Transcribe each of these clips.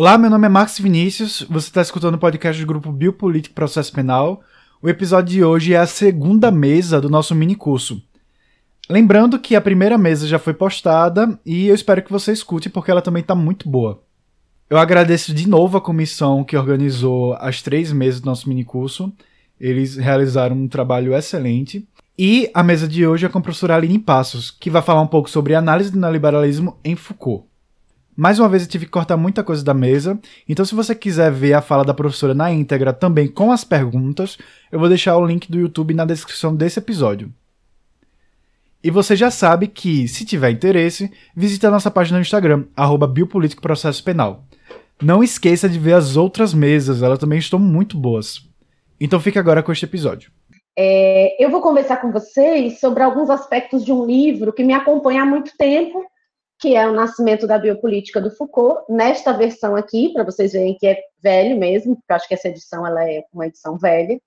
Olá, meu nome é Max Vinícius, você está escutando o podcast do grupo Biopolítico Processo Penal. O episódio de hoje é a segunda mesa do nosso mini curso. Lembrando que a primeira mesa já foi postada e eu espero que você escute porque ela também está muito boa. Eu agradeço de novo a comissão que organizou as três mesas do nosso mini curso. Eles realizaram um trabalho excelente. E a mesa de hoje é com a professora Aline Passos, que vai falar um pouco sobre análise do neoliberalismo em Foucault. Mais uma vez eu tive que cortar muita coisa da mesa, então se você quiser ver a fala da professora na íntegra também com as perguntas, eu vou deixar o link do YouTube na descrição desse episódio. E você já sabe que, se tiver interesse, visite a nossa página no Instagram, arroba. Não esqueça de ver as outras mesas, elas também estão muito boas. Então fique agora com este episódio. É, eu vou conversar com vocês sobre alguns aspectos de um livro que me acompanha há muito tempo que é o Nascimento da Biopolítica do Foucault, nesta versão aqui, para vocês verem que é velho mesmo, porque eu acho que essa edição ela é uma edição velha.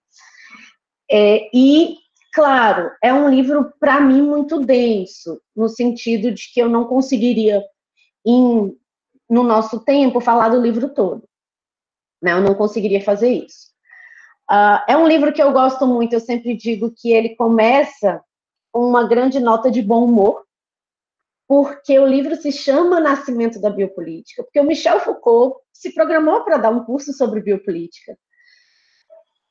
É, e, claro, é um livro, para mim, muito denso, no sentido de que eu não conseguiria, em, no nosso tempo, falar do livro todo. Né? Eu não conseguiria fazer isso. Uh, é um livro que eu gosto muito, eu sempre digo que ele começa com uma grande nota de bom humor, porque o livro se chama Nascimento da Biopolítica, porque o Michel Foucault se programou para dar um curso sobre biopolítica.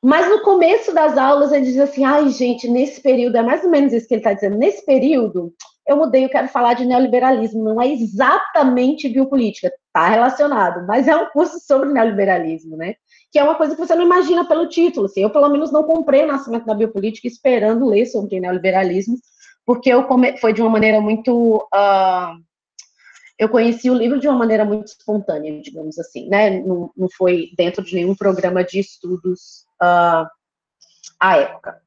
Mas no começo das aulas ele diz assim: ai, gente, nesse período, é mais ou menos isso que ele está dizendo, nesse período eu mudei, eu quero falar de neoliberalismo, não é exatamente biopolítica, está relacionado, mas é um curso sobre neoliberalismo, né? Que é uma coisa que você não imagina pelo título. Assim, eu, pelo menos, não comprei o Nascimento da Biopolítica esperando ler sobre neoliberalismo, porque eu come... foi de uma maneira muito. Uh... eu conheci o livro de uma maneira muito espontânea, digamos assim, né? Não, não foi dentro de nenhum programa de estudos uh, à época.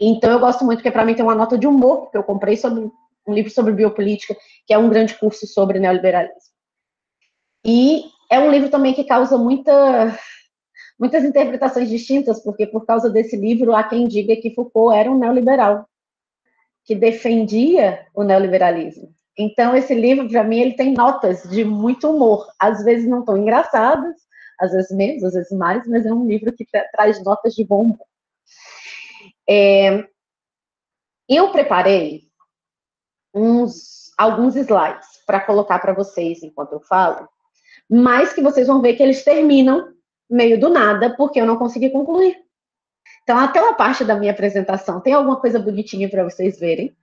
Então eu gosto muito, porque para mim tem uma nota de humor, porque eu comprei sobre um livro sobre biopolítica, que é um grande curso sobre neoliberalismo. E é um livro também que causa muita, muitas interpretações distintas, porque por causa desse livro há quem diga que Foucault era um neoliberal que defendia o neoliberalismo. Então, esse livro, para mim, ele tem notas de muito humor. Às vezes não tão engraçadas, às vezes menos, às vezes mais, mas é um livro que tra traz notas de bom humor. É, eu preparei uns, alguns slides para colocar para vocês enquanto eu falo, mas que vocês vão ver que eles terminam meio do nada, porque eu não consegui concluir. Então, até uma parte da minha apresentação tem alguma coisa bonitinha para vocês verem.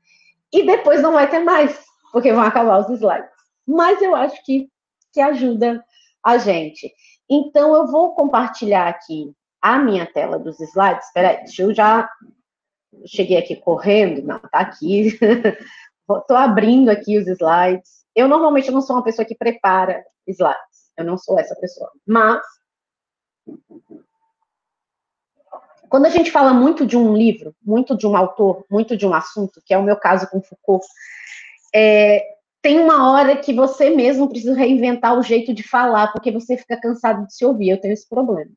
E depois não vai ter mais, porque vão acabar os slides. Mas eu acho que, que ajuda a gente. Então, eu vou compartilhar aqui a minha tela dos slides. Espera aí, deixa eu já... Cheguei aqui correndo, não, tá aqui. Estou abrindo aqui os slides. Eu normalmente não sou uma pessoa que prepara slides. Eu não sou essa pessoa. Mas quando a gente fala muito de um livro, muito de um autor, muito de um assunto, que é o meu caso com Foucault, é, tem uma hora que você mesmo precisa reinventar o jeito de falar, porque você fica cansado de se ouvir. Eu tenho esse problema.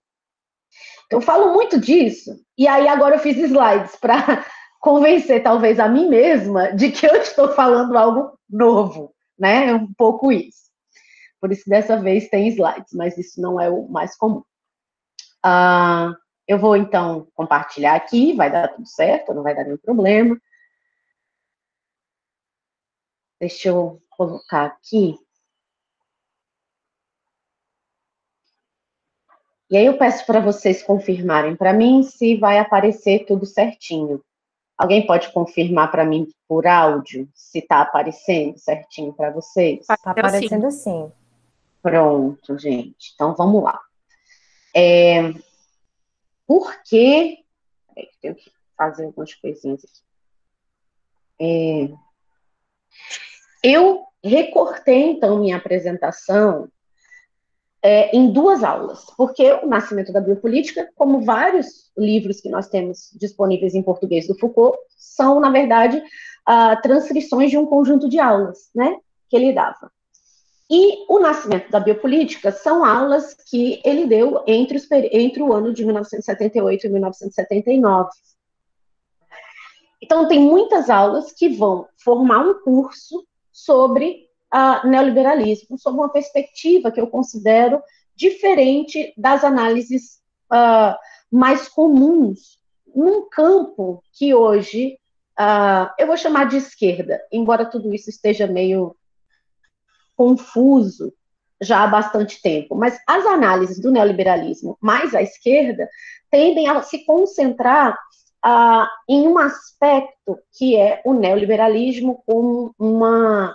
Então, eu falo muito disso, e aí agora eu fiz slides para convencer, talvez, a mim mesma de que eu estou falando algo novo, né? É um pouco isso. Por isso, dessa vez tem slides, mas isso não é o mais comum. Ah. Eu vou, então, compartilhar aqui, vai dar tudo certo, não vai dar nenhum problema. Deixa eu colocar aqui. E aí eu peço para vocês confirmarem para mim se vai aparecer tudo certinho. Alguém pode confirmar para mim por áudio se está aparecendo certinho para vocês? Está aparecendo sim. Pronto, gente. Então vamos lá. É, porque. Peraí, tenho que fazer algumas coisinhas aqui. É, eu recortei, então, minha apresentação é, em duas aulas, porque o Nascimento da Biopolítica, como vários livros que nós temos disponíveis em português do Foucault, são, na verdade, uh, transcrições de um conjunto de aulas, né, que ele dava. E o nascimento da biopolítica são aulas que ele deu entre, os, entre o ano de 1978 e 1979. Então, tem muitas aulas que vão formar um curso sobre uh, neoliberalismo, sob uma perspectiva que eu considero diferente das análises uh, mais comuns num campo que hoje uh, eu vou chamar de esquerda, embora tudo isso esteja meio confuso já há bastante tempo, mas as análises do neoliberalismo mais à esquerda tendem a se concentrar uh, em um aspecto que é o neoliberalismo como uma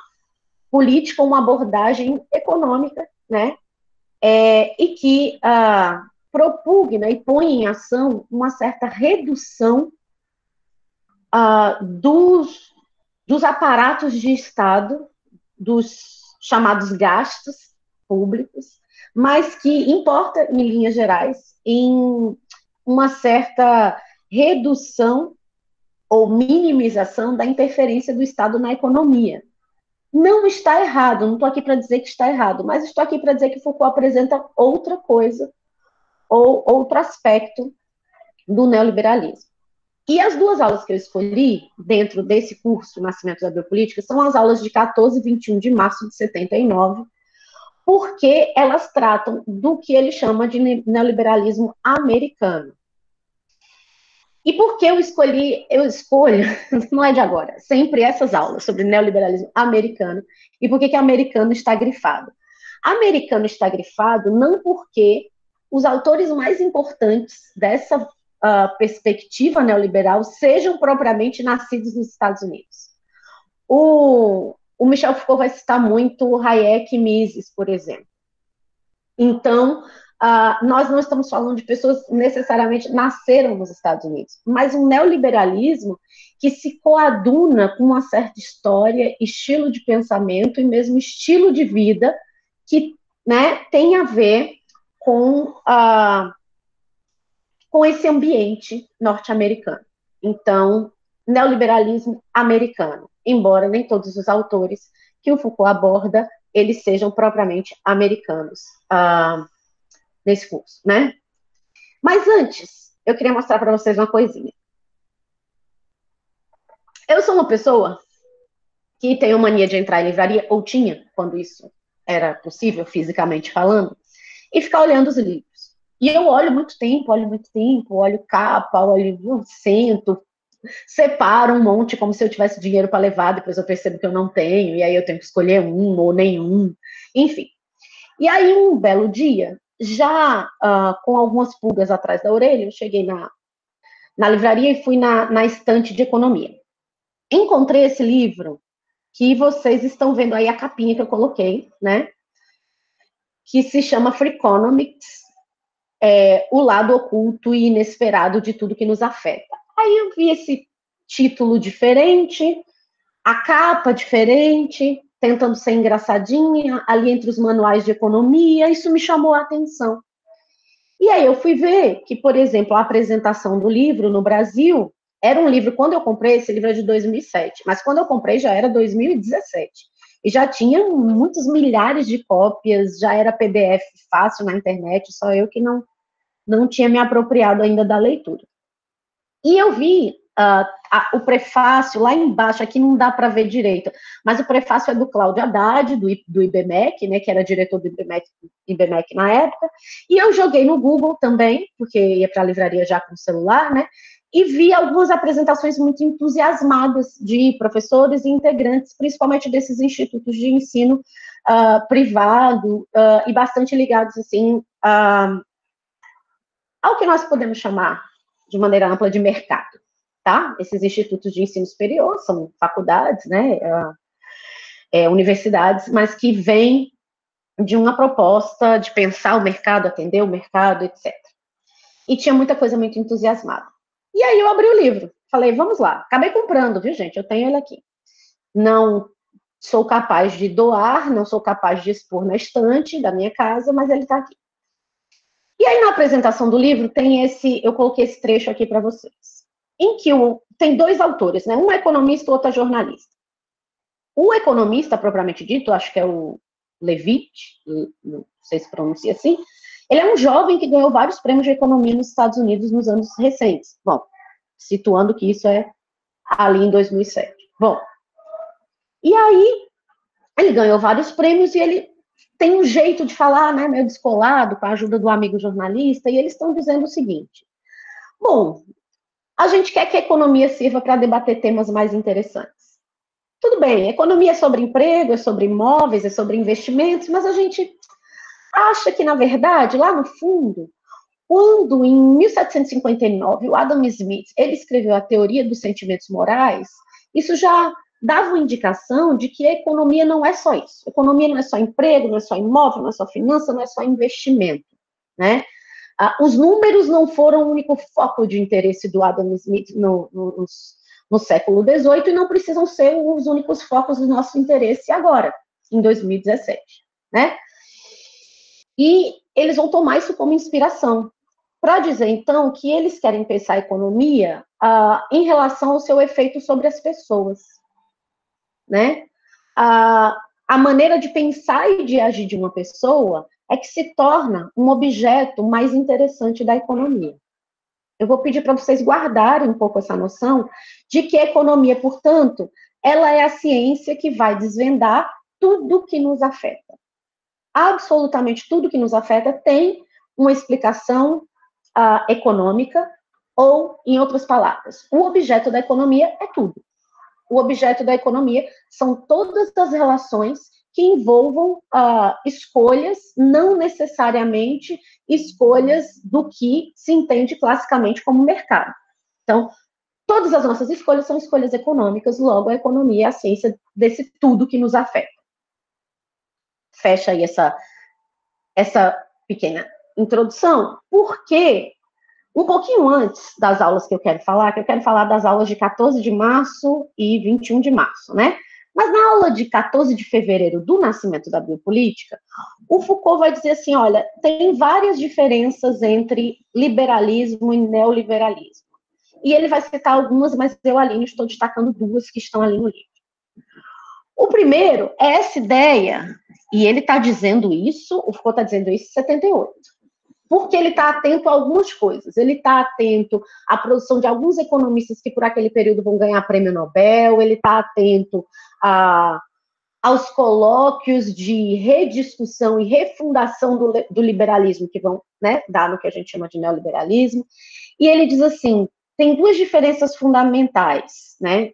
política, uma abordagem econômica, né, é, e que uh, propugna e põe em ação uma certa redução uh, dos, dos aparatos de Estado, dos chamados gastos públicos, mas que importa, em linhas gerais, em uma certa redução ou minimização da interferência do Estado na economia. Não está errado, não estou aqui para dizer que está errado, mas estou aqui para dizer que Foucault apresenta outra coisa, ou outro aspecto do neoliberalismo. E as duas aulas que eu escolhi dentro desse curso Nascimento da Biopolítica são as aulas de 14 e 21 de março de 79, porque elas tratam do que ele chama de neoliberalismo americano. E por que eu escolhi, eu escolho, não é de agora, sempre essas aulas sobre neoliberalismo americano e por que, que americano está grifado. Americano está grifado não porque os autores mais importantes dessa uh, perspectiva neoliberal sejam propriamente nascidos nos Estados Unidos. O, o Michel Foucault vai citar muito Hayek e Mises, por exemplo. Então, uh, nós não estamos falando de pessoas necessariamente nasceram nos Estados Unidos, mas um neoliberalismo que se coaduna com uma certa história, estilo de pensamento e mesmo estilo de vida que né, tem a ver com, uh, com esse ambiente norte-americano. Então, neoliberalismo americano, embora nem todos os autores que o Foucault aborda eles sejam propriamente americanos. Uh, nesse curso, né? Mas antes, eu queria mostrar para vocês uma coisinha. Eu sou uma pessoa que a mania de entrar em livraria, ou tinha, quando isso era possível, fisicamente falando, e ficar olhando os livros. E eu olho muito tempo, olho muito tempo, olho capa, olho, sento, separo um monte como se eu tivesse dinheiro para levar, depois eu percebo que eu não tenho, e aí eu tenho que escolher um ou nenhum, enfim. E aí, um belo dia, já uh, com algumas pulgas atrás da orelha, eu cheguei na, na livraria e fui na, na estante de economia. Encontrei esse livro que vocês estão vendo aí a capinha que eu coloquei, né? Que se chama Free Economics, é, o lado oculto e inesperado de tudo que nos afeta. Aí eu vi esse título diferente, a capa diferente, tentando ser engraçadinha, ali entre os manuais de economia, isso me chamou a atenção. E aí eu fui ver que, por exemplo, a apresentação do livro no Brasil era um livro, quando eu comprei, esse livro é de 2007, mas quando eu comprei já era 2017. E já tinha muitos milhares de cópias, já era PDF fácil na internet, só eu que não, não tinha me apropriado ainda da leitura. E eu vi Uh, a, o prefácio lá embaixo, aqui não dá para ver direito, mas o prefácio é do Cláudio Haddad, do, do IBMEC, né, que era diretor do IBMEC, IBMEC na época, e eu joguei no Google também, porque ia para a livraria já com o celular, né, e vi algumas apresentações muito entusiasmadas de professores e integrantes, principalmente desses institutos de ensino uh, privado, uh, e bastante ligados, assim, ao que nós podemos chamar, de maneira ampla, de mercado tá? Esses institutos de ensino superior são faculdades, né? É, universidades, mas que vêm de uma proposta de pensar o mercado, atender o mercado, etc. E tinha muita coisa muito entusiasmada. E aí eu abri o livro, falei, vamos lá. Acabei comprando, viu, gente? Eu tenho ele aqui. Não sou capaz de doar, não sou capaz de expor na estante da minha casa, mas ele está aqui. E aí, na apresentação do livro, tem esse, eu coloquei esse trecho aqui para vocês em que o, tem dois autores, né? Um é economista e outro é jornalista. O economista, propriamente dito, acho que é o Levitt, não sei se pronuncia assim, ele é um jovem que ganhou vários prêmios de economia nos Estados Unidos nos anos recentes. Bom, situando que isso é ali em 2007. Bom, e aí ele ganhou vários prêmios e ele tem um jeito de falar, né, meio descolado, com a ajuda do amigo jornalista, e eles estão dizendo o seguinte: bom, a gente quer que a economia sirva para debater temas mais interessantes. Tudo bem, economia é sobre emprego, é sobre imóveis, é sobre investimentos, mas a gente acha que, na verdade, lá no fundo, quando em 1759 o Adam Smith ele escreveu a teoria dos sentimentos morais, isso já dava uma indicação de que a economia não é só isso. A economia não é só emprego, não é só imóvel, não é só finança, não é só investimento, né? Ah, os números não foram o único foco de interesse do Adam Smith no, no, no século XVIII e não precisam ser os únicos focos do nosso interesse agora, em 2017, né? E eles vão tomar isso como inspiração para dizer, então, que eles querem pensar a economia ah, em relação ao seu efeito sobre as pessoas né? A, a maneira de pensar e de agir de uma pessoa é que se torna um objeto mais interessante da economia. Eu vou pedir para vocês guardarem um pouco essa noção de que a economia, portanto, ela é a ciência que vai desvendar tudo que nos afeta. Absolutamente tudo que nos afeta tem uma explicação uh, econômica, ou, em outras palavras, o objeto da economia é tudo o objeto da economia são todas as relações que envolvam uh, escolhas, não necessariamente escolhas do que se entende classicamente como mercado. Então, todas as nossas escolhas são escolhas econômicas, logo a economia é a ciência desse tudo que nos afeta. Fecha aí essa, essa pequena introdução, porque um pouquinho antes das aulas que eu quero falar, que eu quero falar das aulas de 14 de março e 21 de março, né? Mas na aula de 14 de fevereiro do nascimento da biopolítica, o Foucault vai dizer assim: olha, tem várias diferenças entre liberalismo e neoliberalismo. E ele vai citar algumas, mas eu, Aline, estou destacando duas que estão ali no livro. O primeiro é essa ideia, e ele está dizendo isso, o Foucault está dizendo isso em 78 porque ele está atento a algumas coisas. Ele está atento à produção de alguns economistas que por aquele período vão ganhar prêmio Nobel, ele está atento a, aos colóquios de rediscussão e refundação do, do liberalismo que vão né, dar no que a gente chama de neoliberalismo. E ele diz assim: tem duas diferenças fundamentais, né?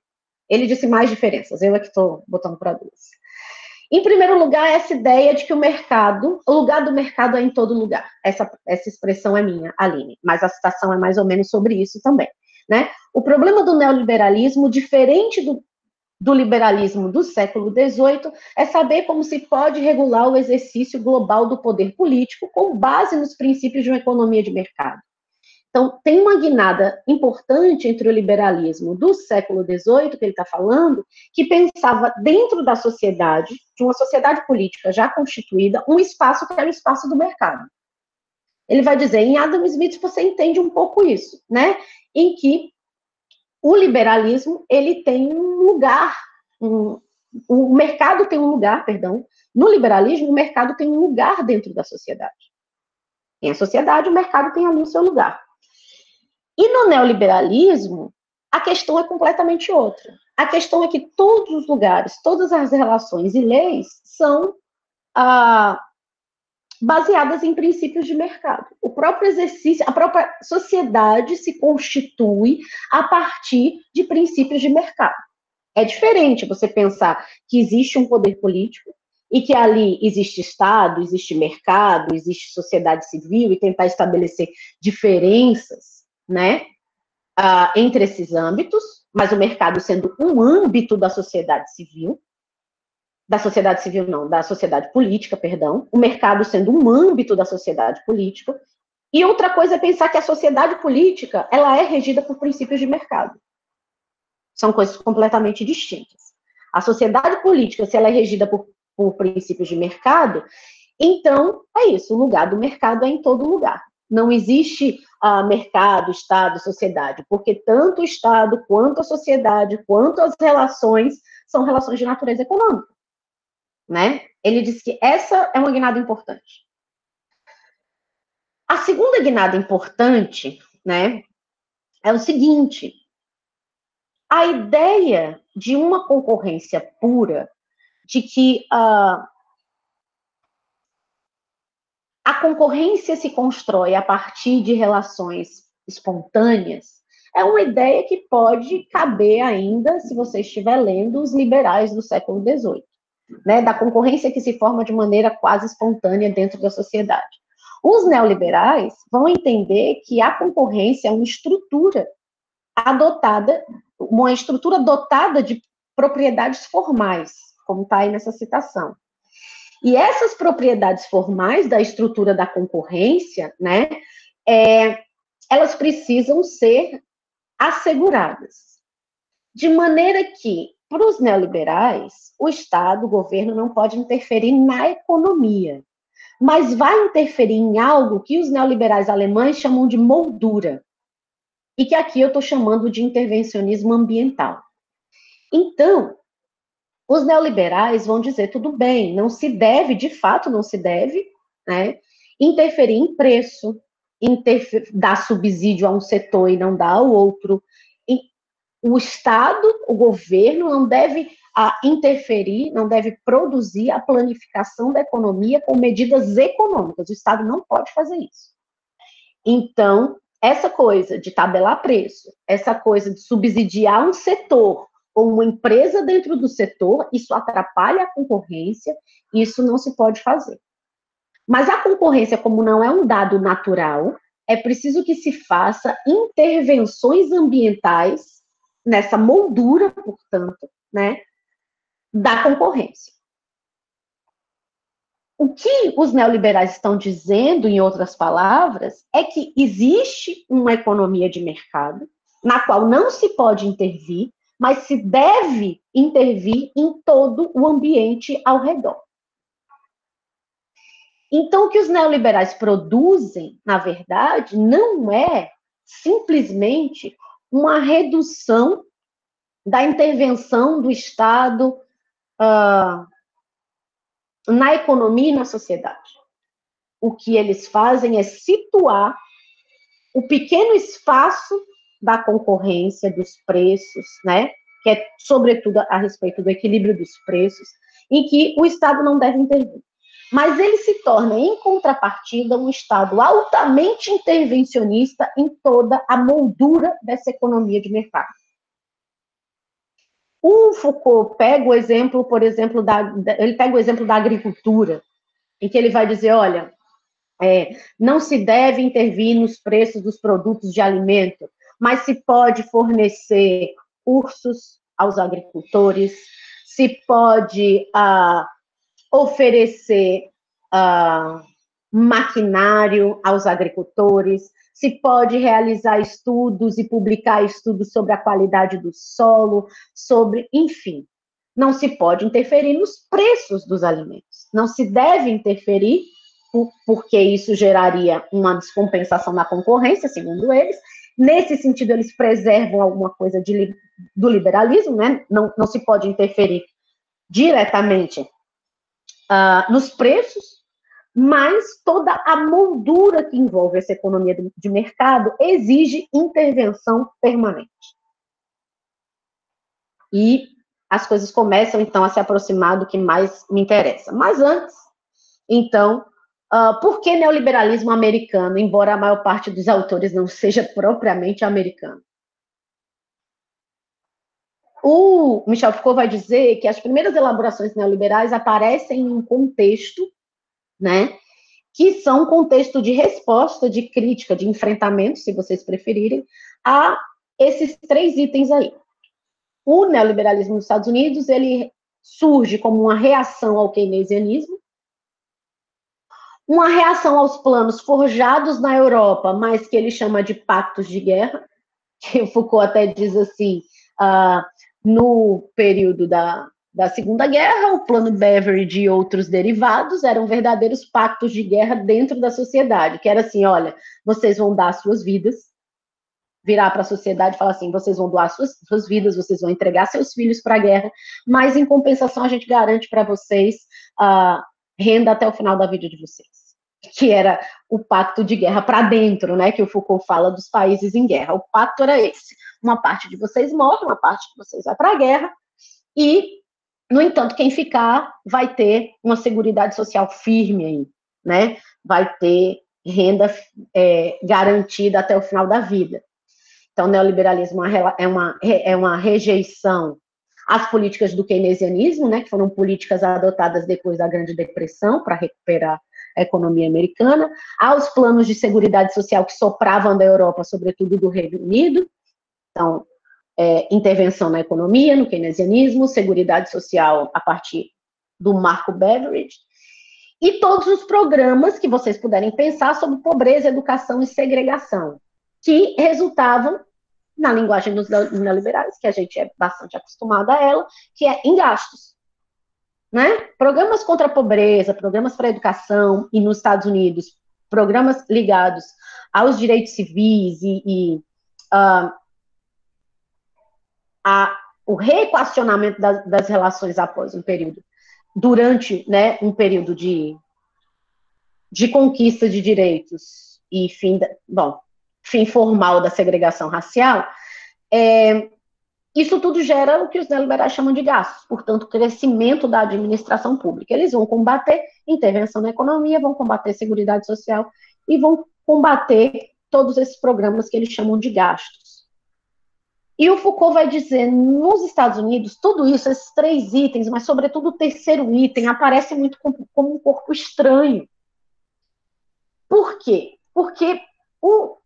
Ele disse mais diferenças, eu é que estou botando para duas. Em primeiro lugar, essa ideia de que o mercado, o lugar do mercado é em todo lugar. Essa, essa expressão é minha, Aline, mas a citação é mais ou menos sobre isso também. Né? O problema do neoliberalismo, diferente do, do liberalismo do século XVIII, é saber como se pode regular o exercício global do poder político com base nos princípios de uma economia de mercado. Então, tem uma guinada importante entre o liberalismo do século XVIII, que ele está falando, que pensava dentro da sociedade, de uma sociedade política já constituída, um espaço que era o espaço do mercado. Ele vai dizer, em Adam Smith você entende um pouco isso, né? Em que o liberalismo, ele tem um lugar, um, o mercado tem um lugar, perdão, no liberalismo o mercado tem um lugar dentro da sociedade. Em a sociedade, o mercado tem ali o seu lugar. E no neoliberalismo, a questão é completamente outra. A questão é que todos os lugares, todas as relações e leis são ah, baseadas em princípios de mercado. O próprio exercício, a própria sociedade se constitui a partir de princípios de mercado. É diferente você pensar que existe um poder político e que ali existe Estado, existe mercado, existe sociedade civil e tentar estabelecer diferenças né, uh, entre esses âmbitos, mas o mercado sendo um âmbito da sociedade civil, da sociedade civil não, da sociedade política, perdão, o mercado sendo um âmbito da sociedade política, e outra coisa é pensar que a sociedade política, ela é regida por princípios de mercado. São coisas completamente distintas. A sociedade política, se ela é regida por, por princípios de mercado, então é isso, o lugar do mercado é em todo lugar. Não existe uh, mercado, Estado, sociedade, porque tanto o Estado, quanto a sociedade, quanto as relações são relações de natureza econômica. Né? Ele diz que essa é uma guinada importante. A segunda guinada importante, né, é o seguinte: a ideia de uma concorrência pura de que uh, a concorrência se constrói a partir de relações espontâneas, é uma ideia que pode caber ainda, se você estiver lendo os liberais do século XVIII, né, da concorrência que se forma de maneira quase espontânea dentro da sociedade. Os neoliberais vão entender que a concorrência é uma estrutura adotada, uma estrutura dotada de propriedades formais, como está aí nessa citação. E essas propriedades formais da estrutura da concorrência, né, é, elas precisam ser asseguradas. De maneira que, para os neoliberais, o Estado, o governo, não pode interferir na economia, mas vai interferir em algo que os neoliberais alemães chamam de moldura, e que aqui eu estou chamando de intervencionismo ambiental. Então, os neoliberais vão dizer tudo bem, não se deve, de fato, não se deve, né, interferir em preço, interfer dar subsídio a um setor e não dar ao outro. E o Estado, o governo, não deve a, interferir, não deve produzir a planificação da economia com medidas econômicas. O Estado não pode fazer isso. Então, essa coisa de tabelar preço, essa coisa de subsidiar um setor ou uma empresa dentro do setor, isso atrapalha a concorrência, isso não se pode fazer. Mas a concorrência, como não é um dado natural, é preciso que se faça intervenções ambientais nessa moldura, portanto, né, da concorrência. O que os neoliberais estão dizendo, em outras palavras, é que existe uma economia de mercado na qual não se pode intervir, mas se deve intervir em todo o ambiente ao redor. Então, o que os neoliberais produzem, na verdade, não é simplesmente uma redução da intervenção do Estado uh, na economia e na sociedade. O que eles fazem é situar o pequeno espaço da concorrência, dos preços, né? Que é, sobretudo, a respeito do equilíbrio dos preços, em que o Estado não deve intervir. Mas ele se torna, em contrapartida, um Estado altamente intervencionista em toda a moldura dessa economia de mercado. O Foucault pega o exemplo, por exemplo, da, ele pega o exemplo da agricultura, em que ele vai dizer, olha, é, não se deve intervir nos preços dos produtos de alimento, mas se pode fornecer cursos aos agricultores, se pode ah, oferecer ah, maquinário aos agricultores, se pode realizar estudos e publicar estudos sobre a qualidade do solo, sobre, enfim, não se pode interferir nos preços dos alimentos. Não se deve interferir, porque isso geraria uma descompensação na concorrência, segundo eles, Nesse sentido, eles preservam alguma coisa de, do liberalismo, né? Não, não se pode interferir diretamente uh, nos preços, mas toda a moldura que envolve essa economia de, de mercado exige intervenção permanente. E as coisas começam, então, a se aproximar do que mais me interessa. Mas antes, então, Uh, por que neoliberalismo americano, embora a maior parte dos autores não seja propriamente americano? O Michel Foucault vai dizer que as primeiras elaborações neoliberais aparecem em um contexto, né, que são um contexto de resposta, de crítica, de enfrentamento, se vocês preferirem, a esses três itens aí. O neoliberalismo nos Estados Unidos, ele surge como uma reação ao keynesianismo, uma reação aos planos forjados na Europa, mas que ele chama de pactos de guerra, que Foucault até diz assim, uh, no período da, da Segunda Guerra, o plano Beveridge e outros derivados eram verdadeiros pactos de guerra dentro da sociedade, que era assim, olha, vocês vão dar suas vidas, virar para a sociedade e falar assim, vocês vão doar suas, suas vidas, vocês vão entregar seus filhos para a guerra, mas em compensação a gente garante para vocês uh, renda até o final da vida de vocês. Que era o pacto de guerra para dentro, né? Que o Foucault fala dos países em guerra. O pacto era esse: uma parte de vocês morre, uma parte de vocês vai para a guerra, e No entanto, quem ficar vai ter uma seguridade social firme aí, né? Vai ter renda é, garantida até o final da vida. Então, o neoliberalismo é uma, é uma rejeição às políticas do keynesianismo, né, que foram políticas adotadas depois da Grande Depressão para recuperar a economia americana, aos planos de segurança social que sopravam da Europa, sobretudo do Reino Unido. Então, é, intervenção na economia, no keynesianismo, segurança social a partir do Marco Beveridge, e todos os programas que vocês puderem pensar sobre pobreza, educação e segregação, que resultavam na linguagem dos neoliberais, que a gente é bastante acostumado a ela, que é em gastos. Né? Programas contra a pobreza, programas para a educação, e nos Estados Unidos, programas ligados aos direitos civis e, e uh, a, o reequacionamento das, das relações após um período durante né, um período de, de conquista de direitos e fim, da, bom, fim formal da segregação racial, é, isso tudo gera o que os neoliberais chamam de gastos, portanto, crescimento da administração pública. Eles vão combater intervenção na economia, vão combater segurança social e vão combater todos esses programas que eles chamam de gastos. E o Foucault vai dizer, nos Estados Unidos, tudo isso, esses três itens, mas sobretudo o terceiro item, aparece muito como, como um corpo estranho. Por quê? Porque o,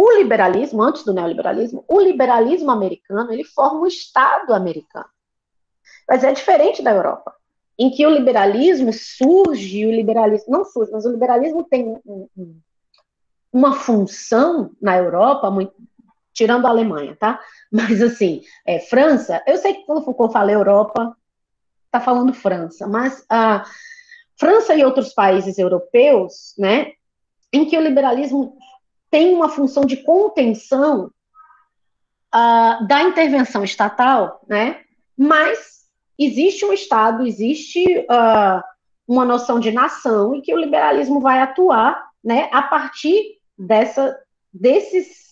o liberalismo, antes do neoliberalismo, o liberalismo americano, ele forma o Estado americano. Mas é diferente da Europa, em que o liberalismo surge, o liberalismo, não surge, mas o liberalismo tem um, um, uma função na Europa, muito, tirando a Alemanha, tá? Mas assim, é, França, eu sei que quando Foucault fala Europa, tá falando França, mas a França e outros países europeus, né, em que o liberalismo tem uma função de contenção uh, da intervenção estatal, né, mas existe um Estado, existe uh, uma noção de nação e que o liberalismo vai atuar, né, a partir dessa, desses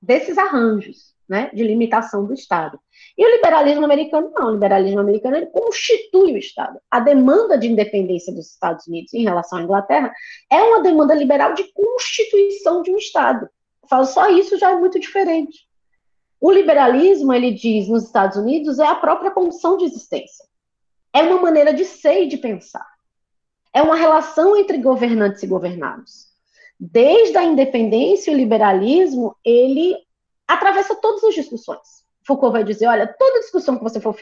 desses arranjos né, de limitação do Estado. E o liberalismo americano não, o liberalismo americano ele constitui o Estado. A demanda de independência dos Estados Unidos em relação à Inglaterra é uma demanda liberal de constituição de um Estado. Eu falo só isso já é muito diferente. O liberalismo, ele diz nos Estados Unidos, é a própria condição de existência. É uma maneira de ser e de pensar. É uma relação entre governantes e governados desde a independência, o liberalismo, ele atravessa todas as discussões. Foucault vai dizer, olha, toda discussão que você for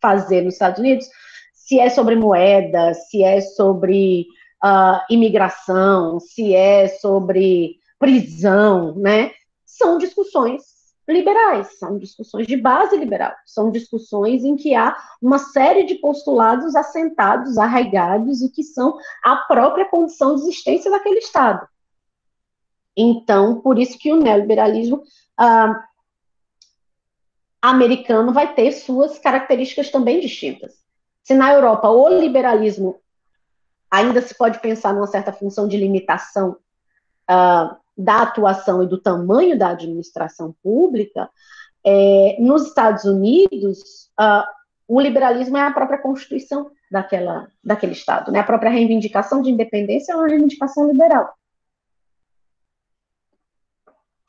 fazer nos Estados Unidos, se é sobre moeda, se é sobre uh, imigração, se é sobre prisão, né, são discussões liberais, são discussões de base liberal, são discussões em que há uma série de postulados assentados, arraigados e que são a própria condição de existência daquele Estado. Então, por isso que o neoliberalismo ah, americano vai ter suas características também distintas. Se na Europa o liberalismo ainda se pode pensar numa certa função de limitação ah, da atuação e do tamanho da administração pública, é, nos Estados Unidos, ah, o liberalismo é a própria constituição daquela, daquele Estado, né? a própria reivindicação de independência é uma reivindicação liberal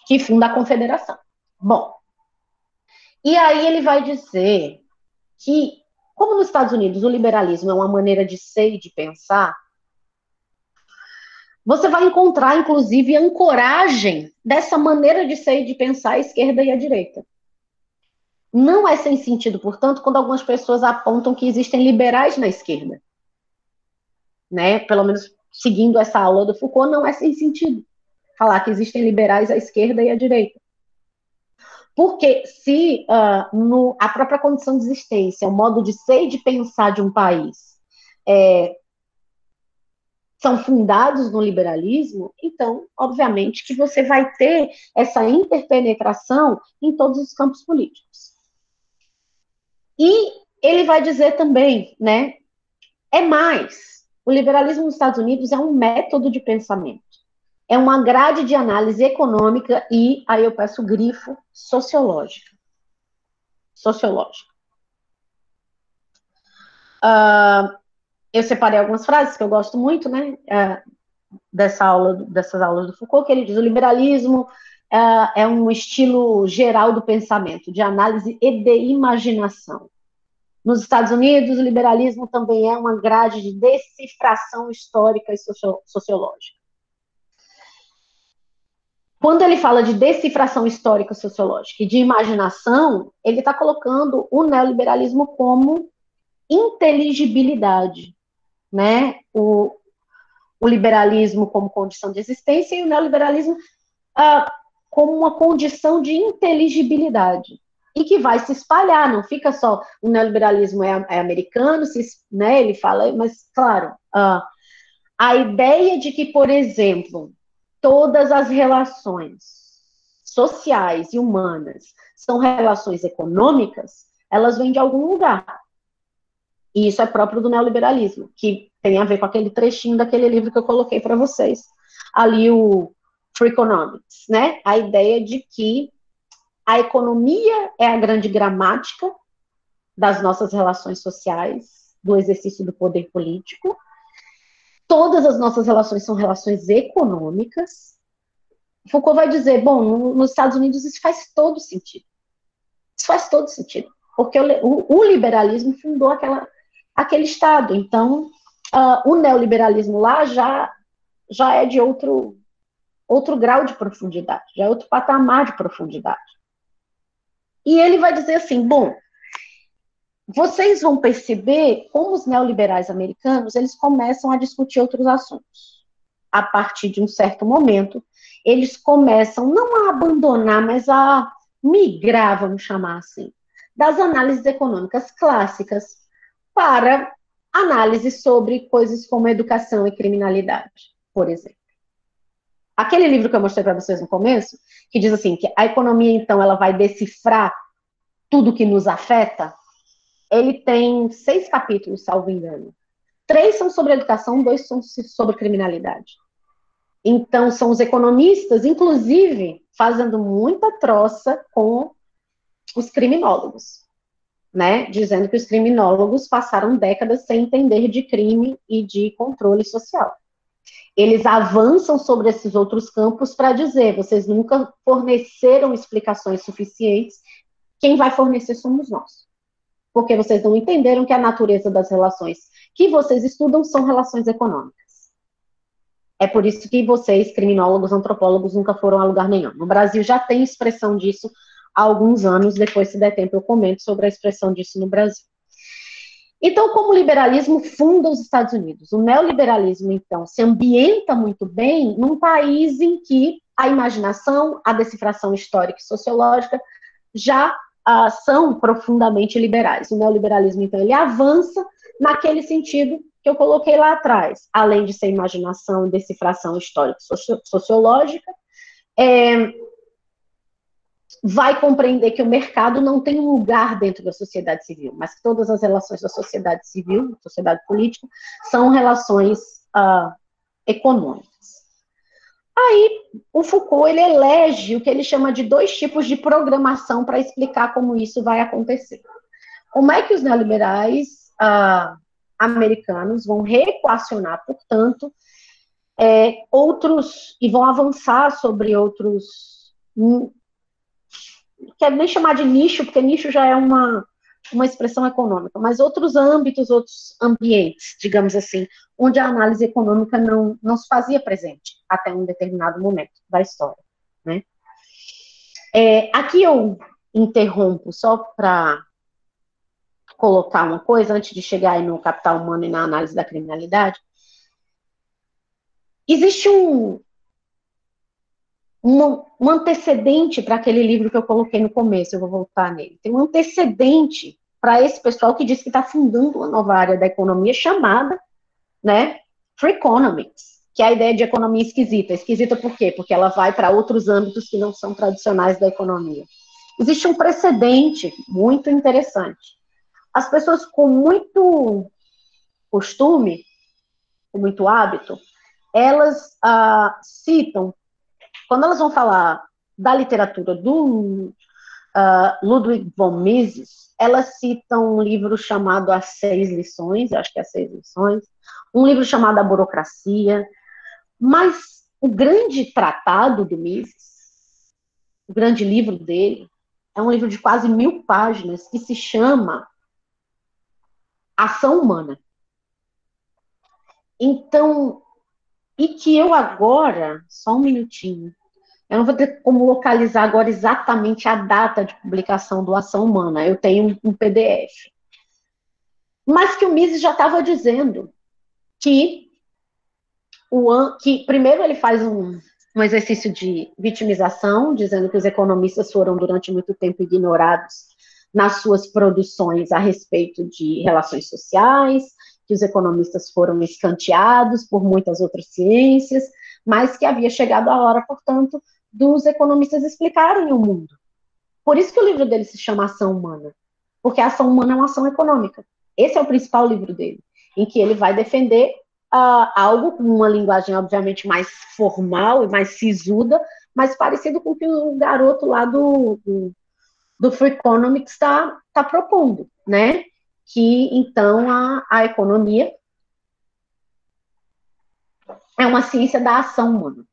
que funda a confederação. Bom, e aí ele vai dizer que, como nos Estados Unidos o liberalismo é uma maneira de ser e de pensar, você vai encontrar, inclusive, ancoragem dessa maneira de ser e de pensar a esquerda e a direita. Não é sem sentido, portanto, quando algumas pessoas apontam que existem liberais na esquerda. Né? Pelo menos seguindo essa aula do Foucault, não é sem sentido falar que existem liberais à esquerda e à direita. Porque se uh, no, a própria condição de existência, o modo de ser e de pensar de um país é, são fundados no liberalismo, então, obviamente, que você vai ter essa interpenetração em todos os campos políticos. E ele vai dizer também, né, é mais, o liberalismo nos Estados Unidos é um método de pensamento é uma grade de análise econômica e, aí eu peço grifo, sociológica. Sociológica. uh, eu separei algumas frases que eu gosto muito, né, uh, dessa aula, dessas aulas do Foucault, que ele diz, o liberalismo uh, é um estilo geral do pensamento, de análise e de imaginação. Nos Estados Unidos, o liberalismo também é uma grade de decifração histórica e sociológica. Quando ele fala de decifração histórica sociológica e de imaginação, ele está colocando o neoliberalismo como inteligibilidade, né? O, o liberalismo como condição de existência e o neoliberalismo ah, como uma condição de inteligibilidade e que vai se espalhar, não fica só o neoliberalismo é, é americano, se, né, ele fala, mas claro, ah, a ideia de que, por exemplo, todas as relações sociais e humanas são relações econômicas, elas vêm de algum lugar. E isso é próprio do neoliberalismo, que tem a ver com aquele trechinho daquele livro que eu coloquei para vocês. Ali o Free Economics, né? A ideia de que a economia é a grande gramática das nossas relações sociais, do exercício do poder político. Todas as nossas relações são relações econômicas. Foucault vai dizer, bom, nos Estados Unidos isso faz todo sentido. Isso faz todo sentido, porque o, o liberalismo fundou aquela, aquele Estado. Então, uh, o neoliberalismo lá já, já é de outro, outro grau de profundidade, já é outro patamar de profundidade. E ele vai dizer assim: bom, vocês vão perceber como os neoliberais americanos eles começam a discutir outros assuntos. A partir de um certo momento, eles começam não a abandonar, mas a migrar, vamos chamar assim, das análises econômicas clássicas para análise sobre coisas como educação e criminalidade, por exemplo. Aquele livro que eu mostrei para vocês no começo, que diz assim, que a economia, então, ela vai decifrar tudo que nos afeta, ele tem seis capítulos, salvo engano. Três são sobre educação, dois são sobre criminalidade. Então, são os economistas, inclusive, fazendo muita troça com os criminólogos né, dizendo que os criminólogos passaram décadas sem entender de crime e de controle social. Eles avançam sobre esses outros campos para dizer: vocês nunca forneceram explicações suficientes, quem vai fornecer somos nós. Porque vocês não entenderam que a natureza das relações que vocês estudam são relações econômicas. É por isso que vocês, criminólogos, antropólogos, nunca foram a lugar nenhum. No Brasil já tem expressão disso há alguns anos, depois, se der tempo, eu comento sobre a expressão disso no Brasil. Então, como o liberalismo funda os Estados Unidos, o neoliberalismo, então, se ambienta muito bem num país em que a imaginação, a decifração histórica e sociológica já ah, são profundamente liberais. O neoliberalismo, então, ele avança naquele sentido que eu coloquei lá atrás, além de ser imaginação e decifração histórica sociológica, é, vai compreender que o mercado não tem um lugar dentro da sociedade civil, mas que todas as relações da sociedade civil, da sociedade política, são relações uh, econômicas. Aí, o Foucault ele elege o que ele chama de dois tipos de programação para explicar como isso vai acontecer. Como é que os neoliberais uh, americanos vão reequacionar, portanto, é, outros e vão avançar sobre outros quero nem chamar de nicho, porque nicho já é uma, uma expressão econômica, mas outros âmbitos, outros ambientes, digamos assim, onde a análise econômica não, não se fazia presente até um determinado momento da história. Né? É, aqui eu interrompo só para colocar uma coisa antes de chegar no capital humano e na análise da criminalidade. Existe um, um, um antecedente para aquele livro que eu coloquei no começo, eu vou voltar nele. Tem um antecedente para esse pessoal que diz que está fundando uma nova área da economia chamada, né, Free Economics, que é a ideia de economia esquisita. Esquisita por quê? Porque ela vai para outros âmbitos que não são tradicionais da economia. Existe um precedente muito interessante. As pessoas com muito costume, com muito hábito, elas ah, citam quando elas vão falar da literatura do uh, Ludwig von Mises, ela cita um livro chamado As Seis Lições, acho que é As Seis Lições, um livro chamado A Burocracia, mas o grande tratado do Mises, o grande livro dele, é um livro de quase mil páginas que se chama Ação Humana. Então, e que eu agora, só um minutinho, eu não vou ter como localizar agora exatamente a data de publicação do Ação Humana, eu tenho um PDF. Mas que o Mises já estava dizendo que, o, que primeiro ele faz um, um exercício de vitimização, dizendo que os economistas foram durante muito tempo ignorados nas suas produções a respeito de relações sociais, que os economistas foram escanteados por muitas outras ciências, mas que havia chegado a hora, portanto, dos economistas explicarem o mundo. Por isso que o livro dele se chama Ação Humana, porque a ação humana é uma ação econômica. Esse é o principal livro dele, em que ele vai defender uh, algo com uma linguagem, obviamente, mais formal e mais sisuda, mas parecido com o que o garoto lá do, do, do Free Economics está tá propondo, né? Que então a, a economia é uma ciência da ação humana.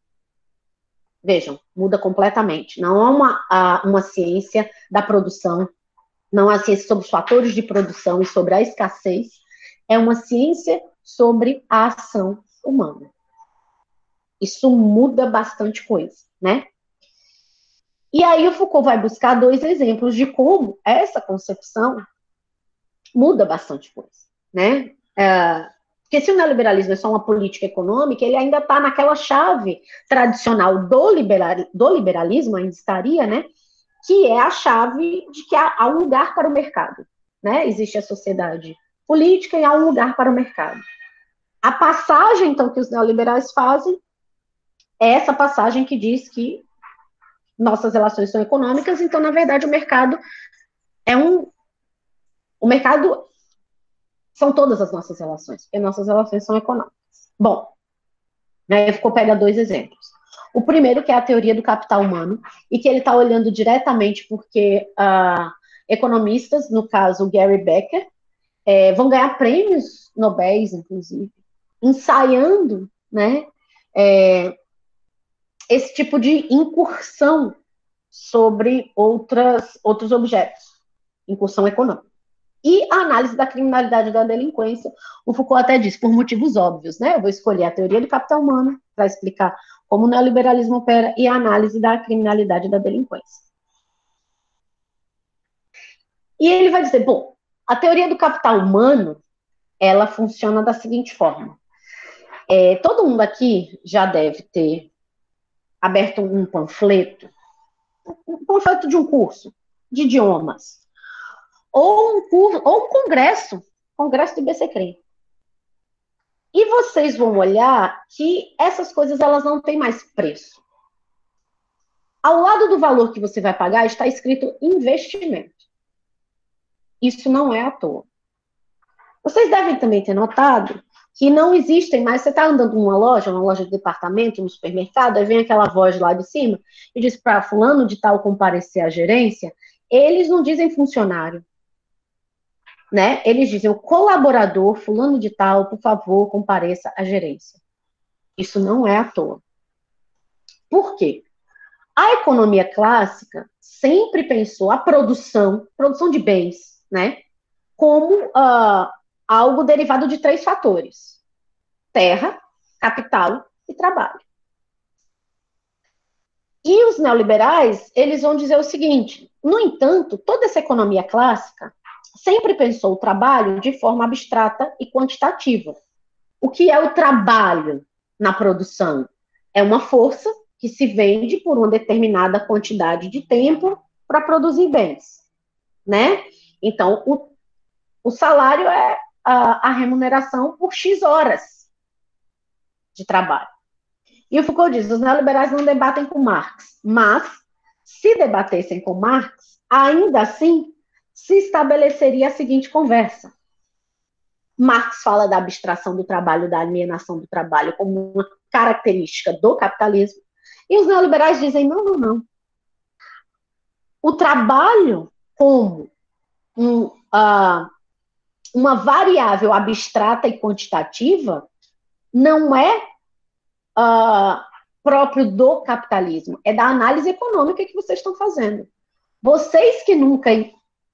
Vejam, muda completamente. Não é uma, uma ciência da produção, não é uma ciência sobre os fatores de produção e sobre a escassez, é uma ciência sobre a ação humana. Isso muda bastante coisa, né? E aí o Foucault vai buscar dois exemplos de como essa concepção muda bastante coisa, né? É, porque se o neoliberalismo é só uma política econômica, ele ainda está naquela chave tradicional do, liberal, do liberalismo, ainda estaria, né? Que é a chave de que há, há um lugar para o mercado, né? Existe a sociedade política e há um lugar para o mercado. A passagem, então, que os neoliberais fazem é essa passagem que diz que nossas relações são econômicas, então, na verdade, o mercado é um, o mercado são todas as nossas relações, porque nossas relações são econômicas. Bom, aí ficou pega dois exemplos. O primeiro, que é a teoria do capital humano, e que ele está olhando diretamente porque uh, economistas, no caso Gary Becker, é, vão ganhar prêmios Nobéis, inclusive, ensaiando né, é, esse tipo de incursão sobre outras, outros objetos, incursão econômica. E a análise da criminalidade e da delinquência, o Foucault até diz, por motivos óbvios, né? Eu vou escolher a teoria do capital humano para explicar como o neoliberalismo opera e a análise da criminalidade e da delinquência. E ele vai dizer, bom, a teoria do capital humano, ela funciona da seguinte forma. É, todo mundo aqui já deve ter aberto um panfleto, um panfleto de um curso de idiomas, ou um curso, ou um congresso, congresso do IBCCREM. E vocês vão olhar que essas coisas elas não têm mais preço. Ao lado do valor que você vai pagar está escrito investimento. Isso não é à toa. Vocês devem também ter notado que não existem mais. Você está andando numa loja, uma loja de departamento, no supermercado, aí vem aquela voz lá de cima e diz para fulano de tal comparecer à gerência. Eles não dizem funcionário, né? Eles dizem, o colaborador, fulano de tal, por favor, compareça à gerência. Isso não é à toa. Por quê? A economia clássica sempre pensou a produção, produção de bens, né, como uh, algo derivado de três fatores: terra, capital e trabalho. E os neoliberais, eles vão dizer o seguinte: no entanto, toda essa economia clássica, sempre pensou o trabalho de forma abstrata e quantitativa. O que é o trabalho na produção? É uma força que se vende por uma determinada quantidade de tempo para produzir bens, né? Então, o, o salário é a, a remuneração por X horas de trabalho. E o Foucault diz: os neoliberais não debatem com Marx, mas se debatessem com Marx, ainda assim se estabeleceria a seguinte conversa. Marx fala da abstração do trabalho, da alienação do trabalho como uma característica do capitalismo, e os neoliberais dizem: não, não, não. o trabalho como um, uh, uma variável abstrata e quantitativa não é uh, próprio do capitalismo, é da análise econômica que vocês estão fazendo. Vocês que nunca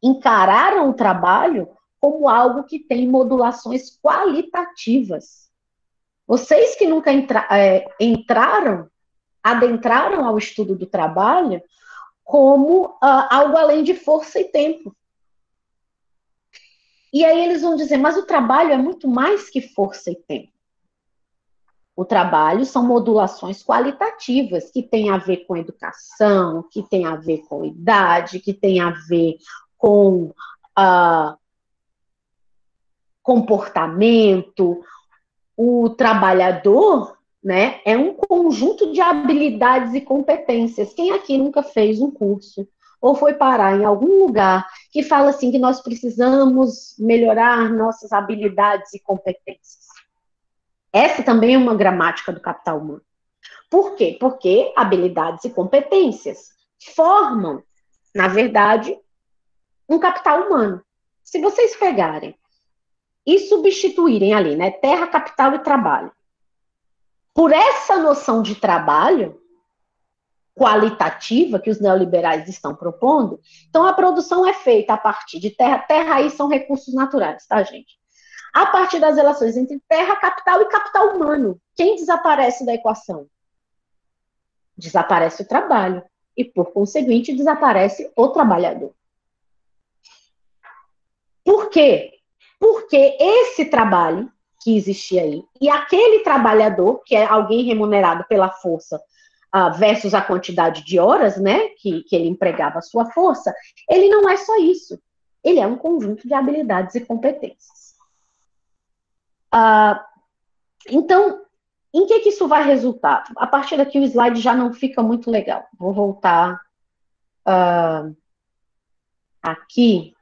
encararam o trabalho como algo que tem modulações qualitativas. Vocês que nunca entra, é, entraram, adentraram ao estudo do trabalho como uh, algo além de força e tempo. E aí eles vão dizer, mas o trabalho é muito mais que força e tempo. O trabalho são modulações qualitativas que têm a ver com educação, que têm a ver com idade, que têm a ver com uh, comportamento. O trabalhador né, é um conjunto de habilidades e competências. Quem aqui nunca fez um curso ou foi parar em algum lugar que fala assim que nós precisamos melhorar nossas habilidades e competências. Essa também é uma gramática do capital humano. Por quê? Porque habilidades e competências formam, na verdade, um capital humano. Se vocês pegarem e substituírem ali, né, terra, capital e trabalho, por essa noção de trabalho, qualitativa que os neoliberais estão propondo, então a produção é feita a partir de terra, terra aí são recursos naturais, tá, gente? A partir das relações entre terra, capital e capital humano. Quem desaparece da equação? Desaparece o trabalho e, por conseguinte, desaparece o trabalhador. Por quê? Porque esse trabalho que existia aí e aquele trabalhador, que é alguém remunerado pela força uh, versus a quantidade de horas, né, que, que ele empregava a sua força, ele não é só isso. Ele é um conjunto de habilidades e competências. Uh, então, em que, que isso vai resultar? A partir daqui o slide já não fica muito legal. Vou voltar uh, aqui.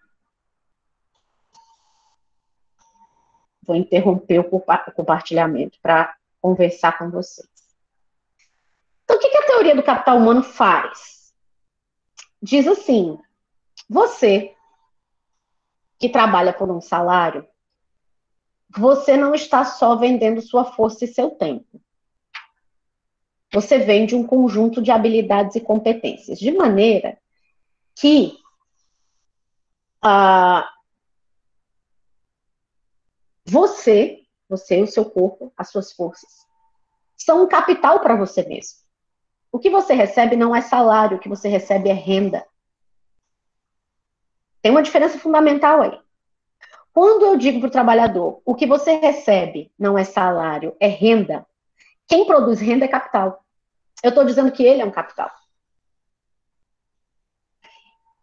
Vou interromper o compartilhamento para conversar com vocês. Então, o que, a teoria do capital humano faz? Diz assim: você que trabalha por um salário, você não está só vendendo sua força e seu tempo. Você vende um conjunto de habilidades e competências, de maneira que ah, você, você, o seu corpo, as suas forças, são um capital para você mesmo. O que você recebe não é salário, o que você recebe é renda. Tem uma diferença fundamental aí. Quando eu digo para o trabalhador, o que você recebe não é salário, é renda, quem produz renda é capital. Eu estou dizendo que ele é um capital.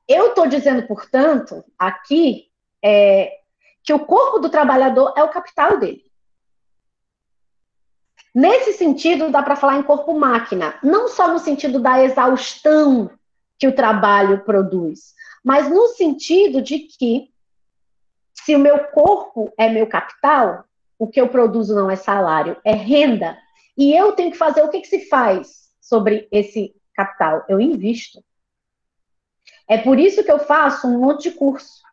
Eu estou dizendo, portanto, aqui, é, que o corpo do trabalhador é o capital dele. Nesse sentido, dá para falar em corpo-máquina, não só no sentido da exaustão que o trabalho produz, mas no sentido de que, se o meu corpo é meu capital, o que eu produzo não é salário, é renda, e eu tenho que fazer o que, que se faz sobre esse capital? Eu invisto. É por isso que eu faço um monte de curso.